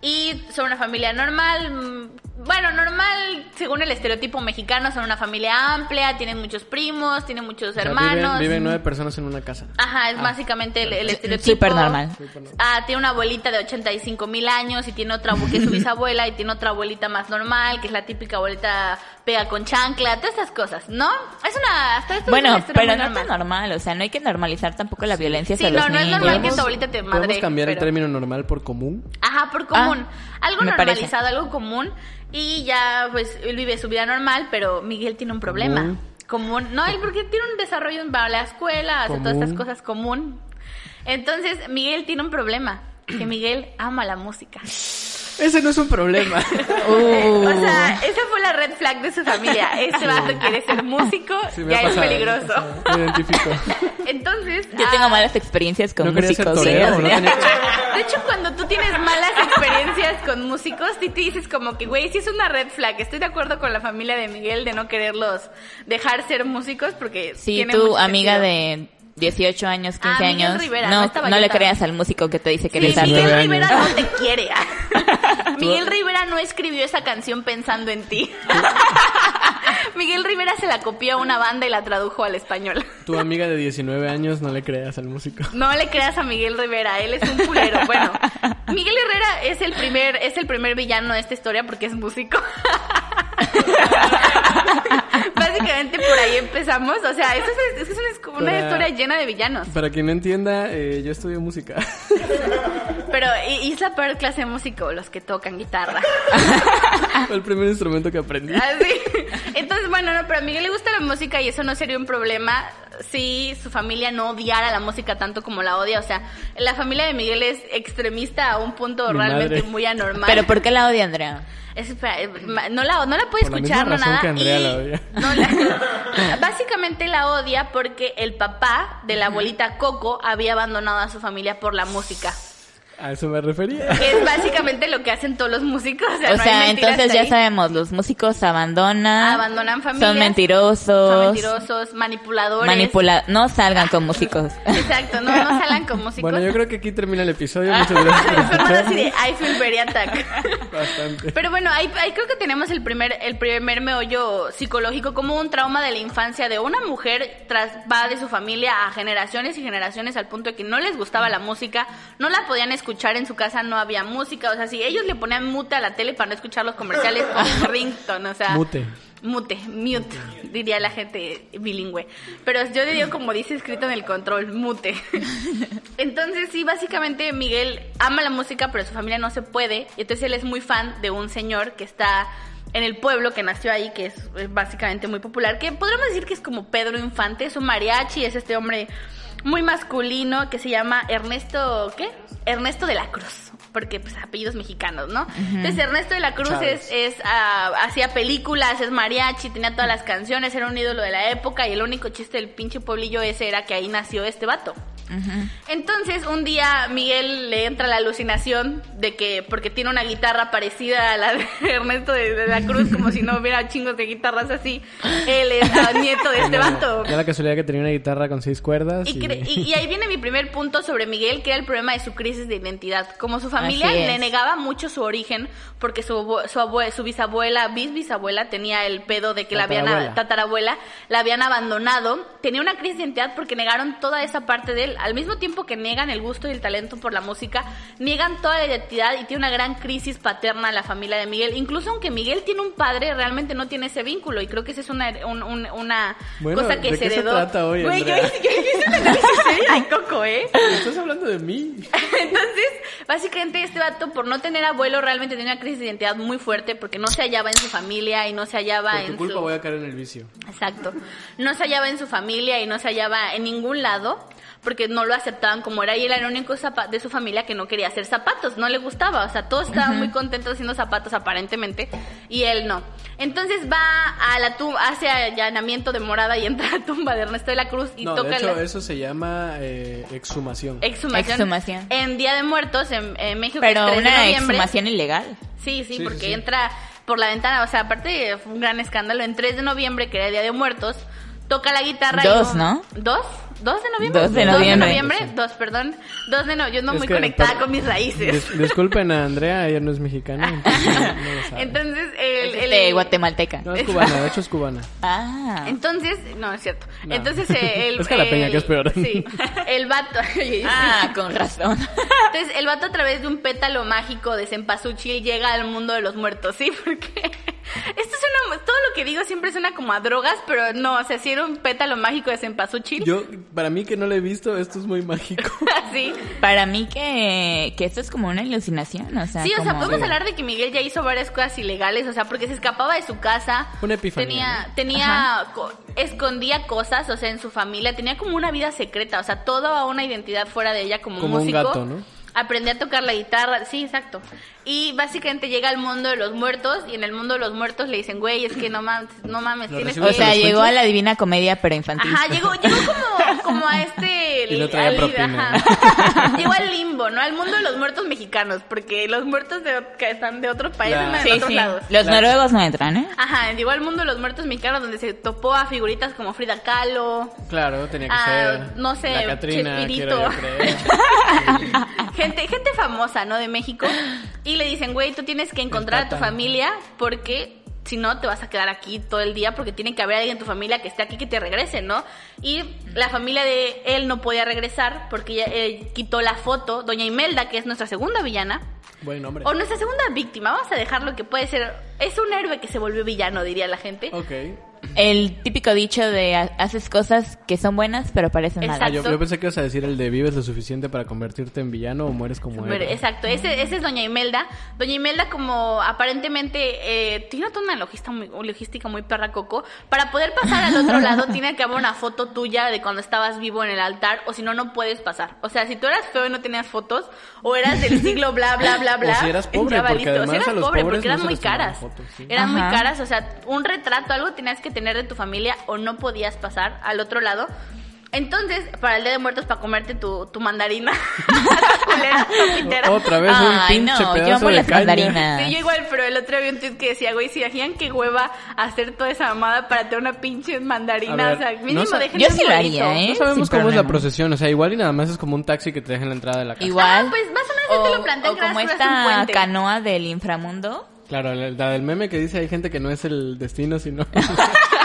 y son una familia normal. Bueno, normal según el estereotipo mexicano, son una familia amplia, tienen muchos primos, tienen muchos O sea, hermanos. viven, viven nueve personas en una casa. Ajá, es Ah. básicamente el, el estereotipo. Súper normal. Ah, tiene una abuelita de 85 mil años y tiene otra que es su bisabuela y tiene otra abuelita más normal, que es la típica abuelita pega con chancla, todas esas cosas, ¿no? Es una... Hasta esto es Bueno, una pero no tan normal. O sea, no hay que normalizar tampoco la violencia Sí, hacia no, los no es niños. normal que ¿Podemos- tu abuelita te ¿Podemos madre, cambiar el término normal por común? Ajá, por común. Ah, algo me parece. normalizado, algo común. Y ya, pues, él vive su vida normal, pero Miguel tiene un problema. Común. Común. No, él porque tiene un desarrollo para la escuela, hace todas estas cosas común. Entonces, Miguel tiene un problema. Que Miguel ama la música. Ese no es un problema. Uh. O sea, esa fue la red flag de su familia. Este vato quiere ser músico, Sí, ya es peligroso. Me identifico. Entonces, Yo ah, tengo malas experiencias con No quería ser músicos. torero, ¿eh? no tenía- De hecho, cuando tú tienes malas experiencias con músicos, sí te dices como que, güey, sí es una red flag. Estoy de acuerdo con la familia de Miguel de no quererlos dejar ser músicos porque Sí, tu amiga sentido. de 18 años, 15 Ah, Miguel años, Rivera, no no, le creas al músico que te dice que Sí, eres Miguel. Rivera no te quiere. Miguel Rivera no escribió esa canción pensando en ti. Miguel Rivera se la copió a una banda y la tradujo al español. Tu amiga de 19 años no le creas al músico. No le creas a Miguel Rivera, él es un culero. Bueno, Miguel Herrera es el primer, es el primer villano de esta historia porque es músico. Básicamente por ahí empezamos. O sea, eso es, eso es como una Para- historia llena de villanos. Para quien no entienda, eh, yo estudio música. Pero y, y es la peor clase de músico, los que tocan guitarra. Fue el primer instrumento que aprendí. Así. Entonces, bueno, no, pero a Miguel le gusta la música y eso no sería un problema si su familia no odiara la música tanto como la odia. O sea, la familia de Miguel es extremista a un punto Mi realmente madre. muy anormal. Pero ¿por qué la odia, Andrea? Es- espera, eh, no la, no la puede escuchar, no misma razón nada. que Andrea y la odia. No la- básicamente la odia porque el papá de la abuelita Coco había abandonado a su familia por la música. A eso me refería. Que es básicamente lo que hacen todos los músicos. O sea, O no hay sea, mentiras entonces ya ahí. sabemos, los músicos abandonan. Abandonan familias. Son mentirosos. Son mentirosos, manipuladores. Manipula no salgan con músicos. Exacto, no, no salgan con músicos. Bueno, yo creo que aquí termina el episodio. Muchas gracias por así de I feel very attacked. Bastante. Pero bueno, ahí, ahí creo que tenemos el primer, el primer meollo psicológico como un trauma de la infancia de una mujer tras va de su familia a generaciones y generaciones al punto de que no les gustaba la música, no la podían escuchar en su casa, no había música, o sea, si ellos le ponían mute a la tele para no escuchar los comerciales con ringtone, o sea, Mute. Mute, mute, diría la gente bilingüe. Pero yo le digo como dice escrito en el control, mute. Entonces, sí, básicamente Miguel ama la música, pero su familia no se puede. Y entonces él es muy fan de un señor que está en el pueblo, que nació ahí, que es eh, básicamente muy popular, que podríamos decir que es como Pedro Infante, es un mariachi, es este hombre muy masculino que se llama Ernesto, ¿qué? Ernesto de la Cruz, porque pues apellidos mexicanos, ¿no? Entonces Ernesto de la Cruz Chávez. es, es ah, hacía películas, es mariachi, tenía todas las canciones, era un ídolo de la época y el único chiste del pinche pueblillo ese era que ahí nació este vato. Entonces, un día Miguel le entra la alucinación de que, porque tiene una guitarra parecida a la de Ernesto de, de la Cruz, como si no hubiera chingos de guitarras así, él es nieto de este vato. Da la casualidad que tenía una guitarra con seis cuerdas. Y, Y, y- y ahí viene mi primer punto sobre Miguel, que era el problema de su crisis de identidad. Como su familia Así le negaba mucho su origen, porque su, su, abue- su bisabuela, bis bisabuela, tenía el pedo de que la habían, Tatarabuela. la habían abandonado. Tenía una crisis de identidad porque negaron toda esa parte de él. Al mismo tiempo que niegan el gusto y el talento por la música, niegan toda la identidad y tiene una gran crisis paterna la familia de Miguel. Incluso aunque Miguel tiene un padre, realmente no tiene ese vínculo. Y creo que esa es una, un- un- una Bueno, cosa que ¿de se qué se heredó. trata hoy, Güey, yo, Andrea? yo hice un análisis serio de Coco, ¿eh? Estás hablando de mí. Entonces, básicamente este vato, por no tener abuelo, realmente tenía una crisis de identidad muy fuerte porque no se hallaba en su familia y no se hallaba Por en tu culpa su... voy a caer en el vicio. Exacto. No se hallaba en su familia y no se hallaba en ningún lado porque no lo aceptaban como era y él era el único de su familia que no quería hacer zapatos, no le gustaba, o sea, todos estaban muy contentos haciendo zapatos aparentemente y él no. Entonces va a la tumba, hace allanamiento de morada y entra a la tumba de Ernesto de la Cruz y no, toca de hecho, la eso se llama eh, exhumación. exhumación. Exhumación. En Día de Muertos en, en México. es Pero 3 de una exhumación ilegal. Sí, sí, Sí, porque sí, sí. entra por la ventana, o sea, aparte fue un gran escándalo. En 3 de noviembre, que era el Día de Muertos, toca la guitarra. y Dos, un- ¿no? ¿Dos? ¿Dos de noviembre? Dos de Dos noviembre. noviembre, dos, perdón. Dos de noviembre. Yo no Es muy conectada con mis raíces. Dis- disculpen a Andrea, ella no es mexicana. Entonces no, lo sabe. Entonces, el, Es el- este, guatemalteca. no es cubana, de hecho es cubana. Ah. Entonces, no, es cierto. No. Entonces, eh, el. Es jalapeña, que es peor. Sí. El vato. Ah, con razón. Entonces, el vato a través de un pétalo mágico de cempasúchil llega al mundo de los muertos, ¿sí? Porque esto suena, todo lo que digo siempre suena como a drogas, pero no, o sea, si era un pétalo mágico de cempasúchil, Yo, para mí que no lo he visto, esto es muy mágico. así. Para mí que, que esto es como una alucinación, o sea, Sí, o sea, podemos hablar de que Miguel ya hizo varias cosas ilegales, o sea, porque se escapaba de su casa. Una epifanía, Tenía, tenía, co- escondía cosas, o sea, en su familia, tenía como una vida secreta, o sea, toda una identidad fuera de ella como, Como un músico. gato, ¿no? Aprendí a tocar la guitarra, sí, exacto. Y básicamente llega al mundo de los muertos y en el mundo de los muertos le dicen, güey, es que no mames, no mames, ¿Lo tienes recibe O que... sea, ¿Los llegó a la divina comedia, pero infantil. Ajá, llegó, llegó como, como a este... Y no traía al- propina. ajá. Llegó al limbo, ¿no? Al mundo de los muertos mexicanos, porque los muertos de, que están de otros países, Claro. Sí, otros sí. lados. Los Claro. noruegos no entran, ¿eh? Ajá, llegó al mundo de los muertos mexicanos donde se topó a figuritas como Frida Kahlo, Claro, tenía que ser. no sé, La Catrina, Chespirito. quiero yo creer. gente, gente famosa, ¿no? De México. Y le dicen, güey, tú tienes que encontrar a tu familia porque si no te vas a quedar aquí todo el día porque tiene que haber alguien en tu familia que esté aquí que te regrese, ¿no? Y la familia de él no podía regresar porque ella, él quitó la foto, doña Imelda, que es nuestra segunda villana, Buen nombre. o nuestra segunda víctima, vamos a dejarlo que puede ser, es un héroe que se volvió villano, diría la gente. Ok. El típico dicho de ha- haces cosas que son buenas pero parecen Ah, malas. yo, Exacto. yo pensé que ibas a decir el de vives lo suficiente para convertirte en villano o mueres como Pero, héroe. Exacto, ese, ese es Doña Imelda. Doña Imelda como aparentemente eh, tiene toda una logística muy, logística muy perra coco. Para poder pasar al otro lado tiene que haber una foto tuya de cuando estabas vivo en el altar o si no, no puedes pasar. O sea, si tú eras feo y no tenías fotos o eras del siglo bla, bla, bla, bla. O si eras pobre, porque valiste. O además si eras a los pobre pobres porque no eran se muy caras. fotos, sí. Eran muy Ajá. caras, o sea, un retrato, algo tenías que tener de tu familia o no podías pasar al otro lado. Entonces, para el Día de Muertos, para comerte tu, tu mandarina. culera, pitera. Otra vez Ay, un pinche no, yo pedazo amo de las caña. mandarinas. Sí, yo igual, pero el otro día vi un tweet que decía, güey, si imaginan que hueva hacer toda esa mamada para tener una pinche mandarina, ver, o sea, mínimo no dejen Yo sí lo haría, ¿eh? No sabemos Sin cómo es la procesión, o sea, igual y nada más es como un taxi que te deja en la entrada de la casa. Igual. Ah, pues más o menos yo te lo planteé o que como esta canoa del inframundo. Claro, la, la del meme que dice hay gente que no es el destino, sino,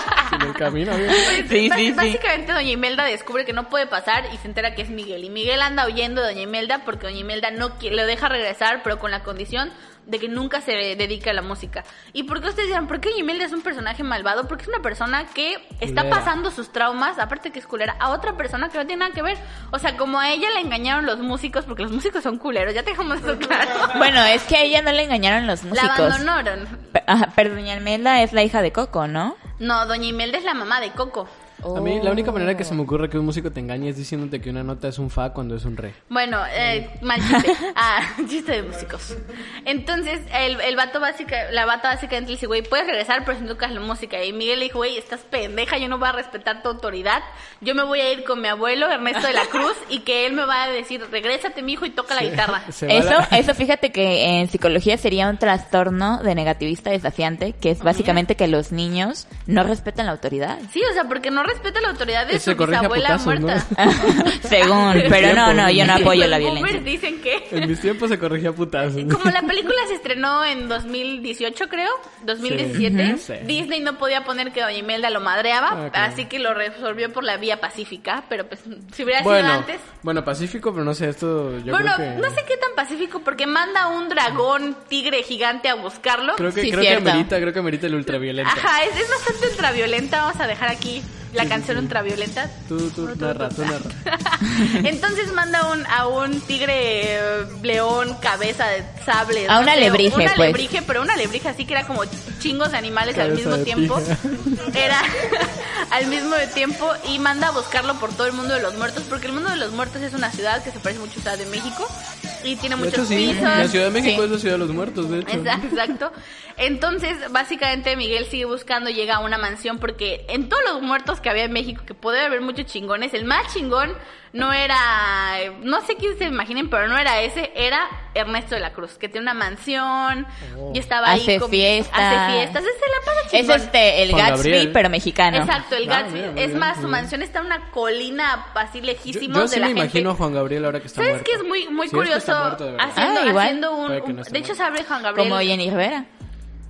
sino el camino. Pues, Sí, sí, sí. Básicamente Doña Imelda descubre que no puede pasar y se entera que es Miguel. Y Miguel anda huyendo de Doña Imelda porque Doña Imelda no quiere, lo deja regresar, pero con la condición de que nunca se dedique a la música. ¿Y por qué ustedes dirán, por qué Doña Imelda es un personaje malvado? Porque es una persona que está Culera. pasando sus traumas, aparte que es culera, a otra persona que no tiene nada que ver. O sea, como a ella le engañaron los músicos, porque los músicos son culeros, ya te dejamos eso claro. Bueno, es que a ella no le engañaron los la músicos. abandonaron. Pe- Ajá, pero Doña Imelda es la hija de Coco, ¿no? No, Doña Imelda es la mamá de Coco. A mí la única manera que se me ocurre que un músico te engañe es diciéndote que una nota es un fa cuando es un re. Bueno, eh, mal chiste. Ah, chiste de músicos. Entonces, el, el vato básica, la bata básicamente le dice, güey, puedes regresar, pero si no tocas la música. Y Miguel le dijo, güey, estás pendeja, yo no voy a respetar tu autoridad. Yo me voy a ir con mi abuelo, Ernesto de la Cruz, y que él me va a decir, regrésate, mi hijo, y toca la guitarra. Eso, la- eso fíjate que en psicología sería un trastorno de negativista desafiante, que es básicamente que los niños no respetan la autoridad. Sí, o sea, porque no respeta la autoridad de Se su corrige a bisabuela putazos, ¿no? muerta. Según, pero no, no, yo no apoyo la violencia. dicen que... En mis tiempos se corregía putazos. Como la película se estrenó en 2018, creo, 2017, Sí. Disney no podía poner que Doña Imelda lo madreaba, Ah, claro. así que lo resolvió por la vía pacífica, pero pues si hubiera Bueno, sido antes... bueno, Pacífico, pero no sé, esto yo bueno, creo que... no sé qué tan pacífico, porque manda un dragón tigre gigante a buscarlo. Creo que, Sí, creo que cierto. amerita, creo que amerita el ultraviolenta. Ajá, es, es bastante ultraviolenta, vamos a dejar aquí la canción ultraviolenta. Tú, tú, narra, tú narra. Entonces manda un, a un tigre eh, león, cabeza de sable. A una alebrije, Una pues. alebrije, pero una alebrije así que era como chingos de animales al mismo tiempo. pija. Era al mismo tiempo y manda a buscarlo por todo el mundo de los muertos, porque el mundo de los muertos es una ciudad que se parece mucho a Ciudad de México y tiene De muchos hecho, sí, pisos. la Ciudad de México Sí. es la ciudad de los muertos, de hecho. Exacto, exacto. Entonces, básicamente Miguel sigue buscando, llega a una mansión porque en todos los muertos que había en México, que puede haber muchos chingones, el más chingón no era, no sé quién se imaginen, pero no era ese, era Ernesto de la Cruz, que tiene una mansión y estaba ahí. Hace con- fiestas. Hace fiestas, ese la pasa Es chingón. este, el Juan Gatsby, Gabriel. pero mexicano. Exacto, el Ah, Gatsby. mira, es más, su mansión está en una colina así Yo, lejísimos yo de sí la me gente. imagino a Juan Gabriel ahora que está ¿Sabes muerto. qué es muy, muy Si es que curioso? está muerto, de verdad. haciendo, Ah, igual. haciendo un, que no de hecho, muerto. sabe Juan Gabriel. Como Jenny Rivera.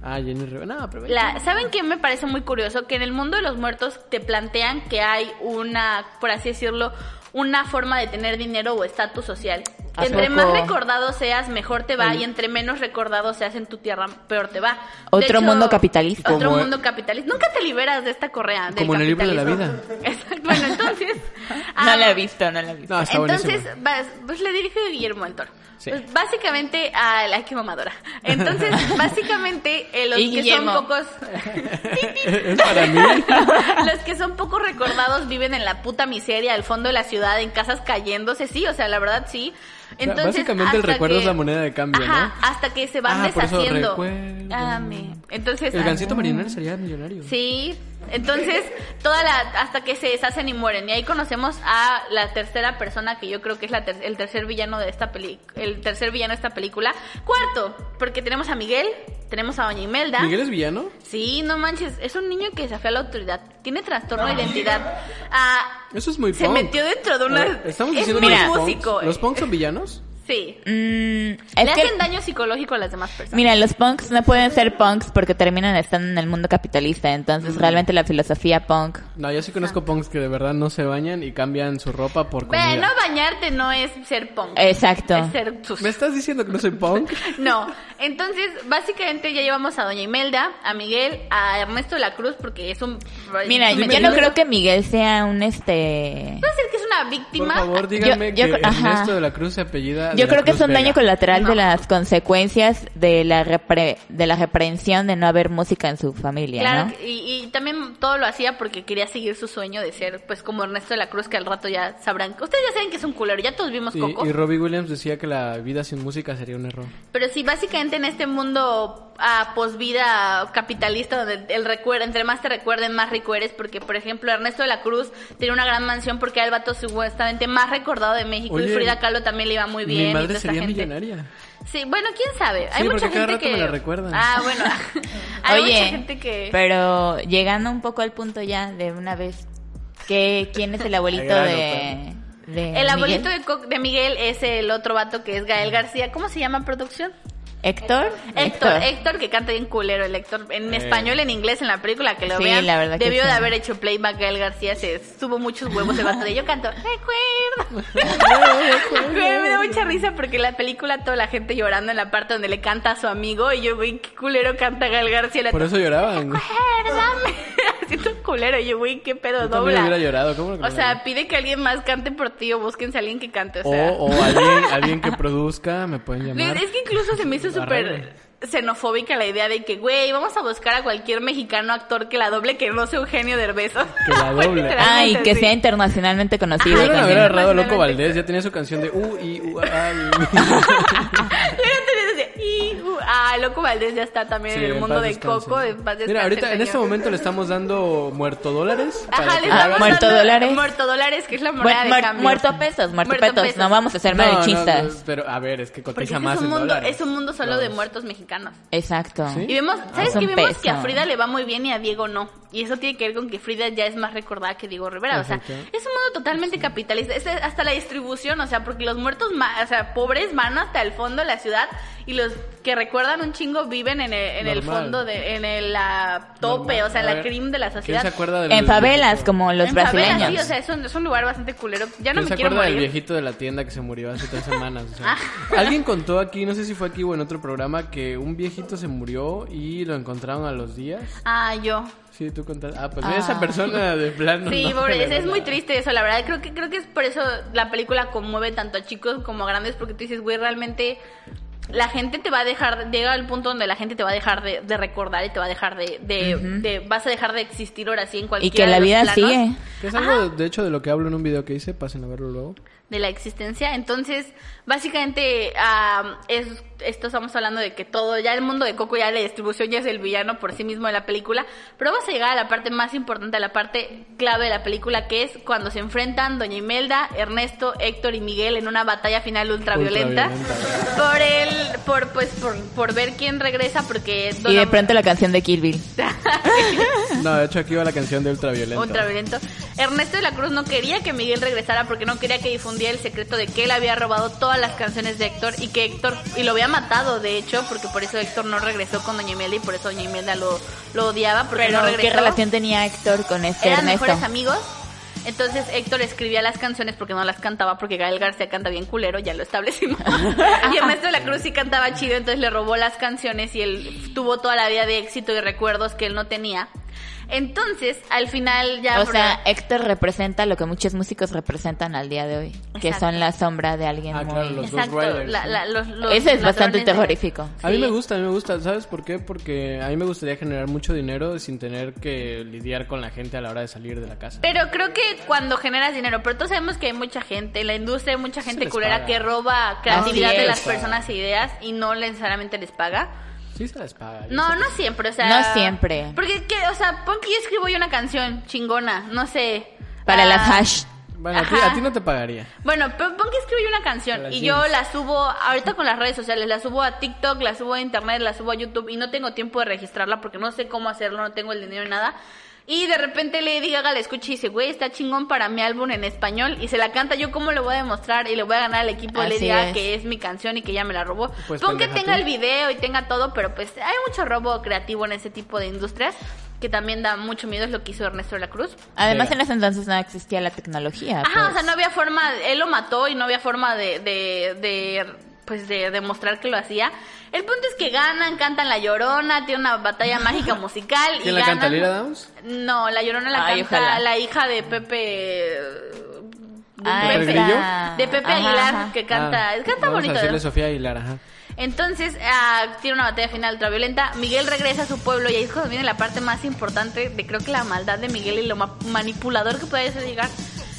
Ah, Jenny Rivera. No, pero... La- ¿Saben qué me parece muy curioso? Que en el mundo de los muertos te plantean que hay una, por así decirlo, una forma de tener dinero o estatus social. ¿A Entre poco? más recordado seas, mejor te va, y entre menos recordado seas en tu tierra, peor te va. Otro mundo capitalista. Otro mundo capitalista. Nunca te liberas de esta correa. del Como en el libro de la capitalismo. Exacto. Bueno, entonces... No ah, la he visto, no la he visto. No, está entonces, vas- pues le dirige Guillermo del Toro. Sí. Pues, básicamente, a la que mamadora. Entonces, básicamente, eh, los Y que Guillermo. son pocos, Es para mí. los que son poco recordados viven en la puta miseria, al fondo de la ciudad, en casas cayéndose, sí, o sea, la verdad sí. Entonces, Básicamente el recuerdo que- es la moneda de cambio, Ajá, ¿no? hasta que se van Ah, por eso deshaciendo. recuerdo. Ah, me- Entonces, El ah, gancito marinero sería millonario. Sí, entonces toda la hasta que se deshacen y mueren y ahí conocemos a la tercera persona que yo creo que es la ter- el tercer villano de esta peli el tercer villano de esta película. Cuarto, porque tenemos a Miguel, tenemos a Doña Imelda. ¿Miguel es villano? Sí, no manches, es un niño que desafía la autoridad, tiene trastorno de identidad. Ah, Eso es muy se punk. metió dentro de A una Estamos es diciendo muy que los músico. punks, ¿los punks son villanos? Sí. Mm, Le es que, hacen daño psicológico a las demás personas. mira, los punks no pueden ser punks porque terminan estando en el mundo capitalista. Entonces, realmente la filosofía punk. No, yo sí conozco punks que de verdad no se bañan y cambian su ropa por comida. Ve, no bañarte no es ser punk. Exacto. Es ser. ¿Me estás diciendo que no soy punk? No, entonces básicamente ya llevamos a Doña Imelda, a Miguel, a Ernesto de la Cruz porque es un... Mira, yo no creo que Miguel sea un este. Puede ser que es una Por víctima. favor, díganme Yo- yo- que ajá. Ernesto de la Cruz se apellida. Yo creo que es un daño colateral No. de las consecuencias de la repre- de la reprensión de no haber música en su familia, Claro, ¿no? y, y también todo lo hacía porque quería seguir su sueño de ser, pues, como Ernesto de la Cruz, que al rato ya sabrán. Ustedes ya saben que es un culero, ya todos vimos Coco. y Robbie Williams decía que la vida sin música sería un error. Pero sí, básicamente en este mundo a posvida capitalista, donde el recuerdo, entre más te recuerden, más rico eres, porque, por ejemplo, Ernesto de la Cruz tiene una gran mansión porque era el vato supuestamente más recordado de México y Frida Kahlo también le iba muy bien. Mi madre sería gente. millonaria. Sí, bueno, quién sabe. Hay mucha cada gente rato que. me la recuerdan. Ah, bueno. Hay Oye, mucha gente que. pero llegando un poco al punto ya de una vez, que ¿quién es el abuelito grano, de, de El abuelito Miguel? de, Co- de Miguel es el otro vato que es Gael García. ¿Cómo se llama producción? Héctor? Héctor, Héctor, que canta bien culero el Héctor. En Eh. español, en inglés, en la película, que lo Sí, vean. la verdad que debió de sí. haber hecho playback Gael García. Se tuvo muchos huevos el vato de yo canto. Recuerdo. Me da mucha risa porque en la película toda la gente llorando en la parte donde le canta a su amigo. Y yo, güey, qué culero canta Gael García. La Por eso lloraban. Recuérdame. Culero. Y yo, güey, qué pedo Yo también hubiera dobla. llorado. ¿Cómo no? O sea, pide que alguien más cante por ti o búsquense a alguien que cante. O sea. o alguien, alguien que produzca, me pueden llamar. Es que incluso se me hizo súper xenofóbica la idea de que, güey, vamos a buscar a cualquier mexicano actor que la doble que no sea Eugenio Derbez. Que la doble. Ah, y que sea internacionalmente conocido. Que haber sí, agarrado a Loco. Valdés, ya tenía su canción de U y U. "Y, uh, ah, Loco Valdés ya está también Sí, en el mundo de descanse. Coco. De paz Mira, ahorita en este momento le estamos dando muerto dólares. Ajá, le estamos Muerto dando dólares. Muerto dólares, que es la Muer- moneda de muer- cambio. muerto a pesos, muerto, Muerto pesos. pesos. No vamos a ser No, no, malichistas. no, pero a ver, es que cotiza más es un en mundo, dólares. es un mundo solo de muertos mexicanos. Exacto. ¿Sí? Y vemos, ¿sabes Es un qué? Vemos que a. Frida le va muy bien y a Diego no. Y eso tiene que ver con que Frida ya es más recordada que Diego Rivera. O sea, es un mundo totalmente capitalista. Es hasta la distribución, o sea, porque los muertos, ma- o sea, pobres van hasta el fondo de la ciudad y los que recuerdan un chingo viven en el, en el Normal. fondo, de, en el la tope, Normal. o sea, en A la ver, crimen de la ¿Quién sociedad. se acuerda del En favelas, viejito? como los en favelas, brasileños. sí, o sea, es un, es un lugar bastante culero. Ya no ¿Quién me se quiero acuerda del viejito de la tienda que se murió hace tres semanas? O sea, Ah. Alguien contó aquí, no sé si fue aquí o en otro programa, que un viejito se murió y lo encontraron a los días. Ah, yo. Sí, tú contaste. Ah, pues Ah. esa persona de plano. Sí, no pobre, es, es muy triste eso, la verdad. Creo que creo que es por eso la película conmueve tanto a chicos como a grandes, porque tú dices, güey, realmente la gente te va a dejar, llega al punto donde la gente te va a dejar de, de recordar y te va a dejar de, de, de- vas a dejar de existir ahora sí en Y cualquier que la vida sigue. Que es algo, de hecho, de lo que hablo en un video que hice, pasen a verlo luego. De la existencia. Entonces, básicamente, ah, es, esto estamos hablando de que todo, ya el mundo de Coco, ya la distribución ya es el villano por sí mismo de la película. Pero vamos a llegar a la parte más importante, a la parte clave de la película, que es cuando se enfrentan Doña Imelda, Ernesto, Héctor y Miguel en una batalla final ultraviolenta. Ultraviolenta. Por el, por, pues, por, por ver quién regresa, porque... Y de pronto la canción de Kill Bill. No, de hecho, aquí va la canción de Ultraviolenta. Ultraviolento. Ernesto de la Cruz no quería que Miguel regresara porque no quería que difundiera el secreto de que él había robado todas las canciones de Héctor y que Héctor, y lo había matado de hecho, porque por eso Héctor no regresó con Doña Imelda y por eso Doña Imelda lo, lo odiaba porque Pero no ¿qué regresó. relación tenía Héctor con este Eran Ernesto? mejores amigos. Entonces Héctor escribía las canciones porque no las cantaba, porque Gael García canta bien culero, ya lo establecimos. y Ernesto de la Cruz sí cantaba chido, entonces le robó las canciones y él tuvo toda la vida de éxito y recuerdos que él no tenía. Entonces, al final ya... O por- sea, Héctor representa lo que muchos músicos representan al día de hoy, que son la sombra de alguien Ah, muy... claro, los Exacto, Ghost Riders, la- ¿no? la- los- los Ese es bastante de- terrorífico. A mí Sí. me gusta, a mí me gusta. ¿Sabes por qué? Porque a mí me gustaría generar mucho dinero sin tener que lidiar con la gente a la hora de salir de la casa. Pero creo que cuando generas dinero, pero todos sabemos que hay mucha gente, en la industria hay mucha gente culera paga. que roba creatividad de las personas e ideas y no necesariamente les paga. Sí se les paga. yo No, no siempre, o sea... No siempre. Porque, ¿qué? o sea, pon que yo escribo yo una canción chingona, no sé... Para ah, las hash. que- Bueno, a ti, Ajá. a ti no te pagaría. Bueno, pon que escribo yo una canción y yo la subo ahorita con las redes sociales, la subo a TikTok, la subo a internet, la subo a YouTube y no tengo tiempo de registrarla porque no sé cómo hacerlo, no tengo el dinero ni nada. Y de repente Lady Gaga la escucha y dice, güey, está chingón para mi álbum en español. Y se la canta, yo cómo le voy a demostrar y le voy a ganar al equipo de Lady Gaga que es mi canción y que ya me la robó. Pues, Pon que tenga tú. el video y tenga todo, pero pues hay mucho robo creativo en ese tipo de industrias que también da mucho miedo, es lo que hizo Ernesto de la Cruz. Además, en ese entonces no existía la tecnología. Ajá, o pues. sea, no había forma, él lo mató y no había forma de, de, de, pues de demostrar que lo hacía. El punto es que ganan, cantan La Llorona, tiene una batalla mágica musical. y ¿Quién la canta, ganan- Lira Downs? No, La Llorona la Ay, canta ojalá. la hija de Pepe... de ¿Pepe de Pepe Ajá, Aguilar, ajá. que canta, Ah, canta vamos bonito. a decirle Sofía Aguilar, ajá. Entonces, ah, tiene una batalla final ultraviolenta. Miguel regresa a su pueblo y ahí es cuando viene la parte más importante de creo que la maldad de Miguel y lo ma- manipulador que puede ser llegar.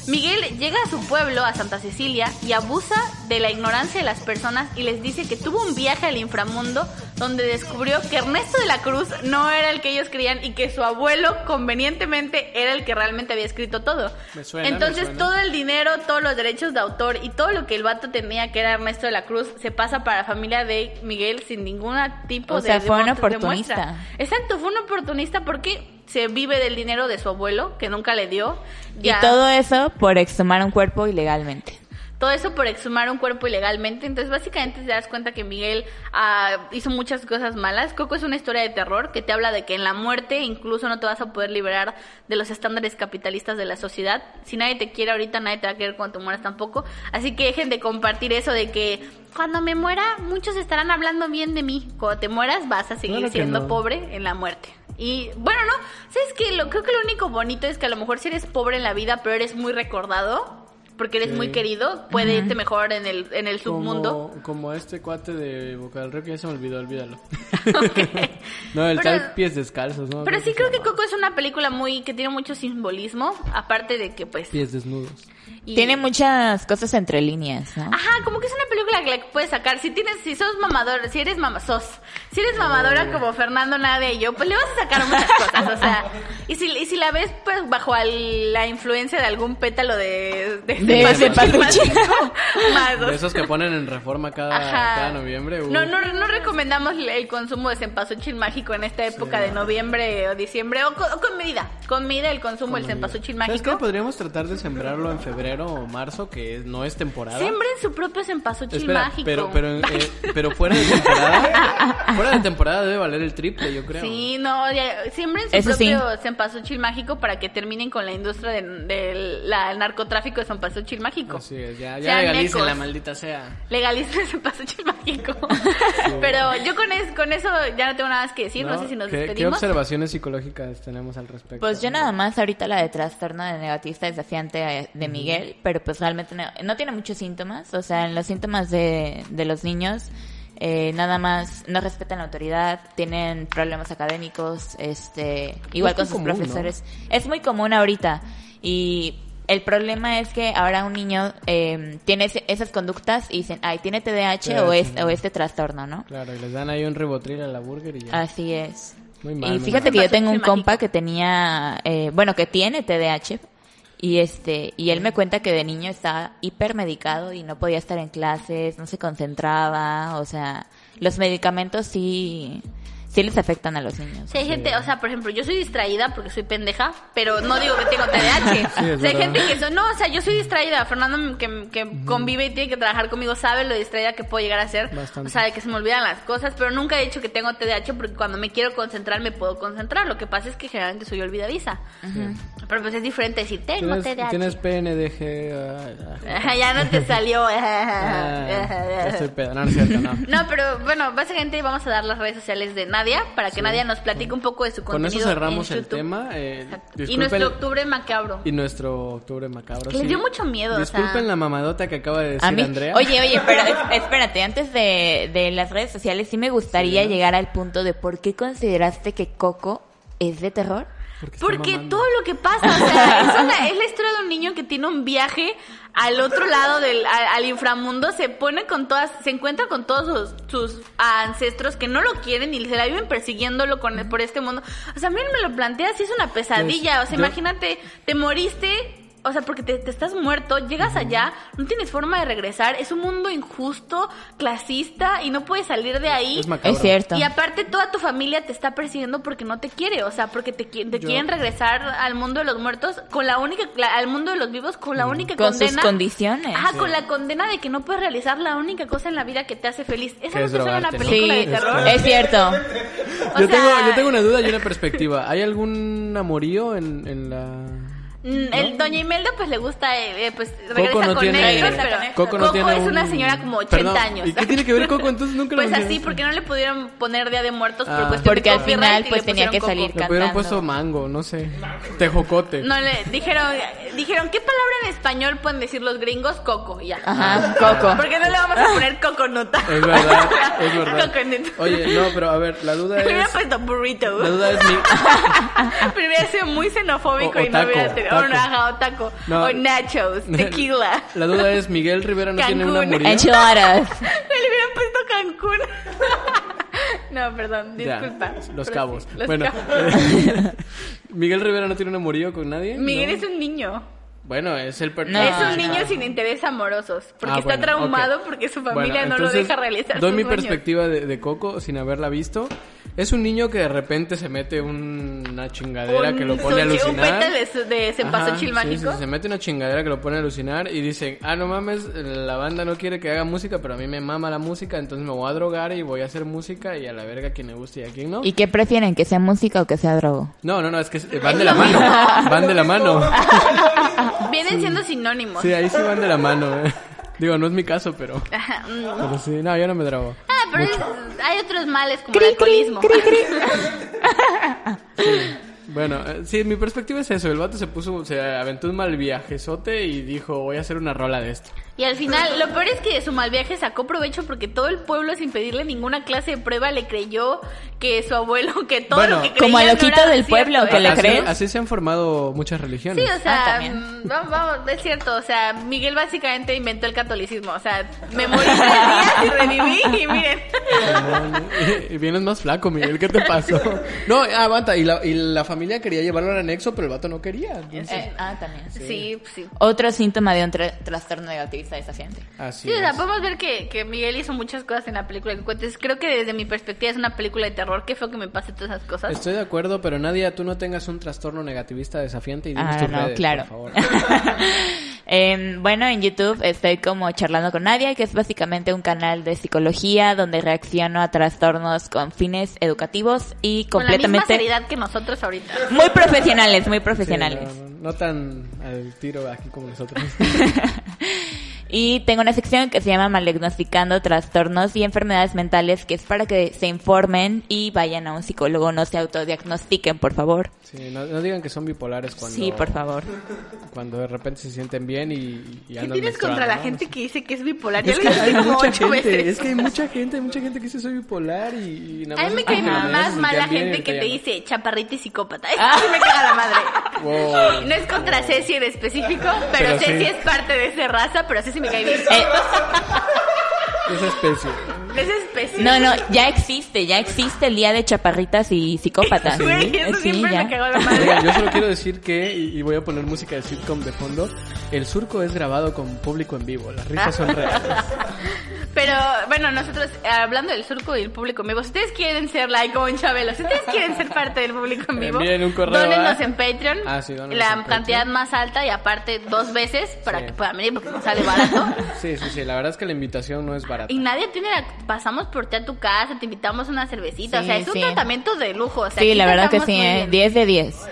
Miguel llega a su pueblo, a Santa Cecilia, y abusa de la ignorancia de las personas y les dice que tuvo un viaje al inframundo donde descubrió que Ernesto de la Cruz no era el que ellos creían y que su abuelo convenientemente era el que realmente había escrito todo. Me suena, me Entonces suena. todo el dinero, todos los derechos de autor y todo lo que el vato tenía, que era Ernesto de la Cruz, se pasa para la familia de Miguel sin ningún tipo O de sea, fue un oportunista. demuestra. Exacto, fue un oportunista porque se vive del dinero de su abuelo, que nunca le dio. Y Ya- todo eso por exhumar un cuerpo ilegalmente. todo eso por exhumar un cuerpo ilegalmente. Entonces, básicamente te das cuenta que Miguel ah, hizo muchas cosas malas. Coco es una historia de terror que te habla de que en la muerte incluso no te vas a poder liberar de los estándares capitalistas de la sociedad. Si nadie te quiere ahorita, nadie te va a querer cuando te mueras tampoco. Así que dejen de compartir eso de que cuando me muera, muchos estarán hablando bien de mí. Cuando te mueras, vas a seguir Claro siendo no. pobre en la muerte. Y bueno, no, ¿sabes qué? Lo, creo que lo único bonito es que a lo mejor si eres pobre en la vida, pero eres muy recordado, porque eres Sí. muy querido, puede irte mejor en el, en el submundo. Como, como este cuate de Boca del Río que ya se me olvidó, olvídalo. No, el Pero- tal pies descalzos, ¿no? Pero sí creo que. Coco es una película muy que tiene mucho simbolismo, aparte de que pues... Pies desnudos. Y- Tiene muchas cosas entre líneas, ¿no? Ajá, como que es una película que la puedes sacar. Si tienes, si sos mamador, si eres mama, sos, si eres mamadora como Fernando, Nadia y yo, pues le vas a sacar muchas cosas, o sea. Y si, y si la ves, pues bajo al- la influencia de algún pétalo de, de, De más dos. De esos que ponen en reforma cada, cada noviembre. uh. No, no, no recomendamos el consumo de cempasúchil mágico en esta época de noviembre o diciembre, o con, o con medida, con medida el consumo del cempasúchil ¿Sabes qué? mágico. Podríamos tratar de sembrarlo en febrero o marzo, que no es temporada. Siembren su propio cempasúchil Espera, mágico. pero, pero, eh, pero fuera de temporada, fuera de temporada debe valer el triple, yo creo. Sí, no, ya, siembren su Eso sí. propio cempasúchil mágico para que terminen con la industria del del- la- el narcotráfico de cempasúchil mágico. Así es, ya, ya legalicen la maldita sea. Legalicen el cempasúchil mágico. Pero yo con, es- con eso ya no tengo nada más que decir, no, sé si nos ¿Qué, ¿Qué despedimos. observaciones psicológicas tenemos al respecto? Pues yo nada más ahorita la de trastorno de negativista desafiante eh, de Miguel, pero pues realmente no, no tiene muchos síntomas, o sea, en los síntomas de, de los niños eh, nada más no respetan la autoridad, tienen problemas académicos, este, igual Es con sus común, ¿no? profesores. Es muy común ahorita y el problema es que ahora un niño eh, tiene ese- esas conductas y dicen, ay, tiene TDAH o, es, ¿no? o este trastorno, ¿no? Claro, y les dan ahí un ribotril a la burger y ya. Así es. Muy mal, y muy fíjate mal. que yo tengo un compa que tenía, eh, bueno, que tiene TDAH y este y él me cuenta que de niño estaba hipermedicado y no podía estar en clases, no se concentraba, o sea, los medicamentos sí sí les afectan a los niños. Sí, hay gente, o sea, por ejemplo, yo soy distraída porque soy pendeja, pero no digo que tengo TDAH. Sí, o sea, hay gente que eso, no, o sea, yo soy distraída. Fernando, que, que convive y tiene que trabajar conmigo, sabe lo distraída que puedo llegar a ser. Bastante. O sea, de que se me olvidan las cosas, pero nunca he dicho que tengo TDAH porque cuando me quiero concentrar me puedo concentrar. Lo que pasa es que generalmente soy olvidadiza. Pero pues es diferente decir, tengo ¿Tienes, TDAH. tienes PNDG. ah, ya no te salió. ah, ya estoy pedo. No, no es cierto, no. No, pero bueno, básicamente vamos a dar las redes sociales de Nadia para que Nadia nos platique un poco de su Con contenido. eso cerramos en el tema. eh. Y nuestro octubre macabro. Y nuestro octubre macabro. Que les sí. dio mucho miedo, o Disculpen sea. la mamadota que acaba de decir A mí, Andrea. oye, oye, pero es- espérate, antes de, de las redes sociales sí me gustaría Sí. llegar al punto de por qué consideraste que Coco es de terror. Porque, todo lo que pasa, o sea, es, una- es la historia de un niño que tiene un viaje al otro lado del a- al inframundo, se pone con todas, se encuentra con todos sus, sus ancestros que no lo quieren y se la viven persiguiéndolo con por este mundo. O sea, a mí me lo planteas y es una pesadilla, o sea, imagínate, te moriste o sea, porque te, te estás muerto, llegas allá, no tienes forma de regresar, es un mundo injusto, clasista y no puedes salir de ahí. Es cierto. Y aparte toda tu familia te está persiguiendo porque no te quiere, o sea, porque te, te quieren regresar al mundo de los muertos con la única, la- al mundo de los vivos con la única Con sus condena. condiciones. Ajá, con la condena de que no puedes realizar la única cosa en la vida que te hace feliz. Esa no es una película Sí, de terror. es cierto. O yo, sea, tengo, yo tengo una duda y una perspectiva. ¿Hay algún amorío en, en la...? Mm, El Doña Imelda pues le gusta, eh, eh, pues regresa Coco no con tiene... ellos, pero. Coco no tiene es un- una señora como 80 Perdón, años. ¿Y qué tiene que ver Coco? Entonces nunca lo Pues así, porque no le pudieron poner Día de Muertos por Ah. cuestión Porque de al final, le pues, tenía que Coco. salir Le hubieran cantando. puesto mango, no sé. Tejocote. No le dijeron, dijeron, ¿qué palabra en español pueden decir los gringos? Coco, ya. Ajá, Coco. ¿Por qué no le vamos a poner coconut? Es verdad, es verdad. Coconut. Oye, no, pero a ver, la duda Le es... puesto burrito. La duda es mi... Pero hubiera sido muy xenofóbico O- y no hubiera tenido. O, o taco. No. O nachos, tequila. La duda es, ¿Miguel Rivera no tiene un Cancún. amorío? Enchiladas. Le hubieran puesto Cancún. no, perdón, Ya, disculpa. los cabos. sí, los bueno, cabos. ¿Miguel Rivera no tiene un amorío con nadie? Miguel ¿No? es un niño. Bueno, es el No. es un no. niño sin intereses amorosos. Porque Ah, está bueno, traumado porque su familia Bueno, no lo deja realizar Doy sus mi sueños. perspectiva de, de Coco sin haberla visto. Es un niño que de repente se mete una chingadera Un que lo pone a Un alucinar. de, Ajá, sí, sí, se mete una chingadera que lo pone a alucinar y dice, ah, no mames, la banda no quiere que haga música, pero a mí me mama la música, entonces me voy a drogar y voy a hacer música y a la verga a quien le guste y a quien no. ¿Y qué prefieren? ¿Que sea música o que sea drogo? No, no, no, es que van de la mano, van de la mano. Vienen siendo sinónimos. Sí, ahí sí van de la mano. eh. Digo, no es mi caso, pero, mm. pero sí, no, yo no me drogo. Pero es- hay otros males como el alcoholismo. Eh, sí, mi perspectiva es eso. El vato se puso, se aventó un mal viajezote y dijo, voy a hacer una rola de esto. Y al final, lo peor es que de su mal viaje sacó provecho porque todo el pueblo, sin pedirle ninguna clase de prueba, le creyó que su abuelo, que todo Bueno, lo que creía como al no loquito del cierto, pueblo, que ¿eh? le así, crees? así se han formado muchas religiones. Sí, o sea, Ah, mm, vamos, vamos, es cierto, o sea, Miguel básicamente inventó el catolicismo, o sea, me morí tres días y reviví y miren. Y vienes más flaco, Miguel, ¿qué te pasó? No, aguanta, y la, y la familia quería llevarlo al anexo, pero el vato no quería. entonces- Eh, ah, también. Sí, sí. Otro síntoma de un tra- trastorno negativista desafiante. Así Sí, o sea, es. podemos ver que, que Miguel hizo muchas cosas en la película que cuentes. Creo que desde mi perspectiva es una película de terror. Qué feo que me pase todas esas cosas. Estoy de acuerdo, pero Nadia, tú no tengas un trastorno negativista desafiante y dinos Ah, tus no, redes, claro. por favor. Em, bueno, en YouTube estoy como charlando con Nadia, que es básicamente un canal de psicología donde reacciono a trastornos con fines educativos y Con la misma completamente seriedad que nosotros ahorita. muy profesionales, muy Sí, profesionales. no, no, no tan al tiro aquí como nosotros. Y tengo una sección que se llama Maldiagnosticando Trastornos y Enfermedades Mentales, que es para que se informen y vayan a un psicólogo, no se autodiagnostiquen, por favor. Sí, no, no digan que son bipolares cuando, Sí, por favor. cuando de repente se sienten bien y, y ¿Qué andan tienes contra la gente que dice que es bipolar? Ya Es que hay como mucha ocho gente, veces. es que hay mucha gente, hay mucha gente que dice soy bipolar y, y nada A mí me cae más mal la gente que te ya dice chaparrita y psicópata. Eso sí me caga la madre. no. Wow. No es contra Ceci en específico, pero, Pero Ceci sí. es parte de esa raza, pero Ceci me cae bien. Eh, Esa especie. Es especie. no, no, ya existe, ya existe el día de chaparritas y psicópatas. Eso Eh, sí, siempre ya. me cagó la madre. Oigan, yo solo quiero decir que, y, voy a poner música de sitcom de fondo, el surco es grabado con público en vivo, las risas son reales. Pero bueno, nosotros, eh, hablando del surco y el público en vivo, si ustedes quieren ser like como un Chabelo, si ustedes quieren ser parte del público en vivo, Envíen un correo dónenos en Patreon, Ah, sí, dónenos la en cantidad Patreon. más alta y aparte dos veces para Sí. que puedan venir porque nos sale barato. Sí, sí, sí, la verdad es que la invitación no es barata. Y nadie tiene la... Pasamos por ti a tu casa, te invitamos una cervecita. Sí, o sea, es un sí. tratamiento de lujo. O sea, Sí, la verdad que sí, ¿eh? bien. 10 de 10.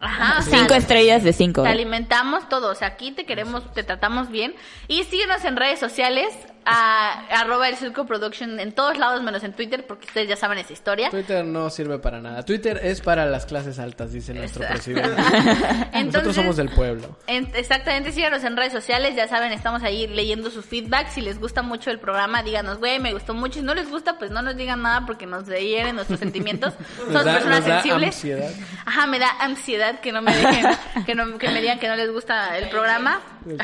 Ajá, o sea, Cinco estrellas de 5. Te alimentamos todo, o sea, aquí te queremos, te tratamos bien. Y síguenos en redes sociales, a, arroba el Circo Production, en todos lados menos en Twitter, porque ustedes ya saben esa historia. Twitter no sirve para nada. Twitter es para las clases altas, dice nuestro presidente. Entonces, Nosotros somos del pueblo. en- exactamente, síganos en redes sociales, ya saben, estamos ahí leyendo su feedback. Si les gusta mucho el programa, díganos, güey, me gustó mucho. Si no les gusta, pues no nos digan nada porque nos hieren nuestros sentimientos. Somos da- personas nos da sensibles. ansiedad. Ajá, me da ansiedad que no me dejen, que, no, que me digan que no les gusta el programa.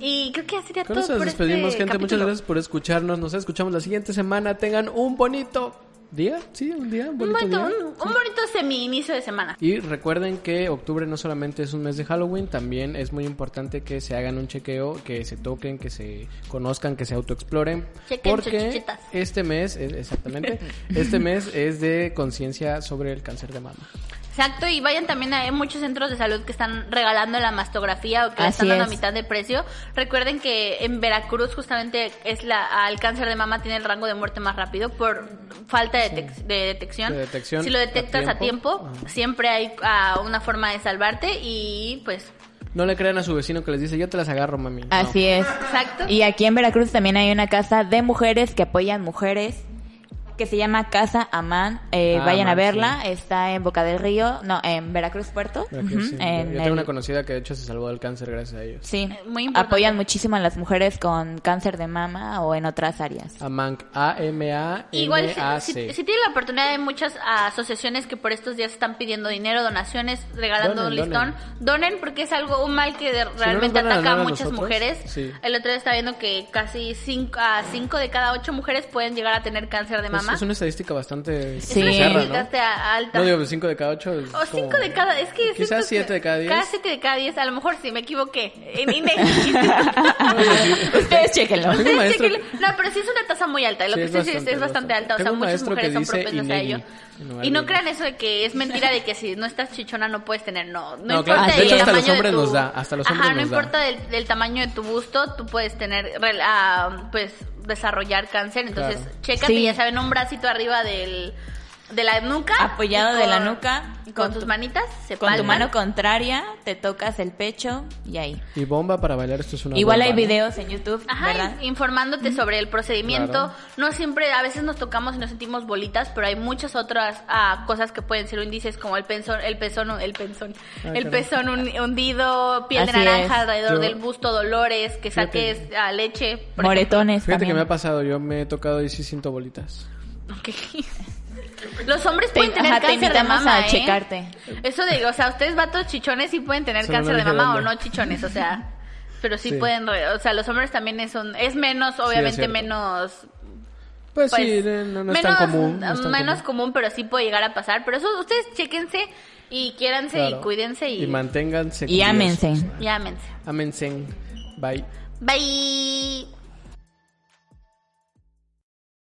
y creo que sería Con todo eso nos por despedimos, este gente. Muchas capítulo. gracias por escucharnos. Nos escuchamos la siguiente semana. Tengan un bonito día, sí, un día, un Un bonito bonito, día. un, un bonito semi-inicio de semana. Y recuerden que octubre no solamente es un mes de Halloween, también es muy importante que se hagan un chequeo, que se toquen, que se conozcan, que se autoexploren. Porque este mes, es- exactamente, este mes es de conciencia sobre el cáncer de mama. Exacto, y vayan también a hay muchos centros de salud que están regalando la mastografía o que la Así están dando a es. mitad de precio. Recuerden que en Veracruz justamente es la al cáncer de mama tiene el rango de muerte más rápido por falta de, detec- de detección. De detección si lo a detectas a tiempo. siempre hay ah, una forma de salvarte y pues No le crean a su vecino que les dice, yo te las agarro, mami. No. Así es. exacto. Y aquí en Veracruz también hay una casa de mujeres que apoyan mujeres que se llama Casa Amán. Eh, Ah, vayan a verla. Está en Boca del Río, no, en Veracruz Puerto. Sí. en Yo el- tengo una conocida que de hecho se salvó del cáncer gracias a ellos. Sí, Eh, muy importante. apoyan muchísimo a las mujeres con cáncer de mama o en otras áreas. Amanc, A-M-A-N-A-C. Igual, si, si- si tienen la oportunidad, hay muchas asociaciones que por estos días están pidiendo dinero, donaciones, regalando Donen, un listón. Donen. porque es algo, un mal que de- realmente a ataca a a muchas nosotros, mujeres. sí. El otro día estaba viendo que casi 5 a cinco de cada 8 mujeres pueden llegar a tener cáncer de Es, mama. es una estadística bastante Sí. bizarra, ¿no? alta. No digo 5 de cada 8. o 5 de cada, es que Quizás que- 7 de cada 10. Cada 7 de cada 10, a lo mejor sí me equivoqué. En INEGI. Ustedes chequenlo. Ustedes maestro-. No, pero sí es una tasa muy alta. Lo Sí, que es usted dice es, bastante, es bastante bastante. alta. O sea, muchas mujeres son propensas a ello. Y no crean eso de que es mentira de que si no estás chichona no puedes tener. No, no, No, importa claro. De el hecho, hasta los hombres nos da, hasta los Ajá, hombres no nos da. importa del, del tamaño de tu busto, tú puedes tener, ah, pues, desarrollar cáncer. Entonces, Claro. Sí. ya saben, un bracito arriba del, de la nuca. Apoyado de la nuca, con, con tus tu- manitas se Con tu mano contraria te tocas el pecho y ahí. Y bomba para bailar, esto es una Igual bomba, hay ¿no? videos en YouTube, Ajá, ¿verdad? informándote sobre el procedimiento. Claro. No siempre, a veces nos tocamos y nos sentimos bolitas, pero hay muchas otras ah, cosas que pueden ser índices como el pezón, el pezón, el pezón, Ay, el caray. pezón hun- hundido, piel de naranja es. alrededor Yo- del busto, dolores, que Fíjate. saques ah, leche. Moretones Fíjate que me ha pasado, yo me he tocado y sí siento bolitas. ejemplo. Los hombres Te, pueden tener ajá, te cáncer de invitamos mama, a ¿eh? checarte. Eso de, o sea, ustedes vatos chichones sí pueden tener Eso no cáncer de mama o no chichones, o sea, pero sí, Sí. pueden, o sea, los hombres también es, un- es menos, obviamente menos Pues, pues, sí, eh, no, no es menos, tan común. no es tan menos común. común. pero sí puede llegar a pasar. Pero eso, ustedes chéquense y quiéranse Claro. y cuídense y, Y manténganse Y ámense. y ámense. Ámense. Bye. Bye.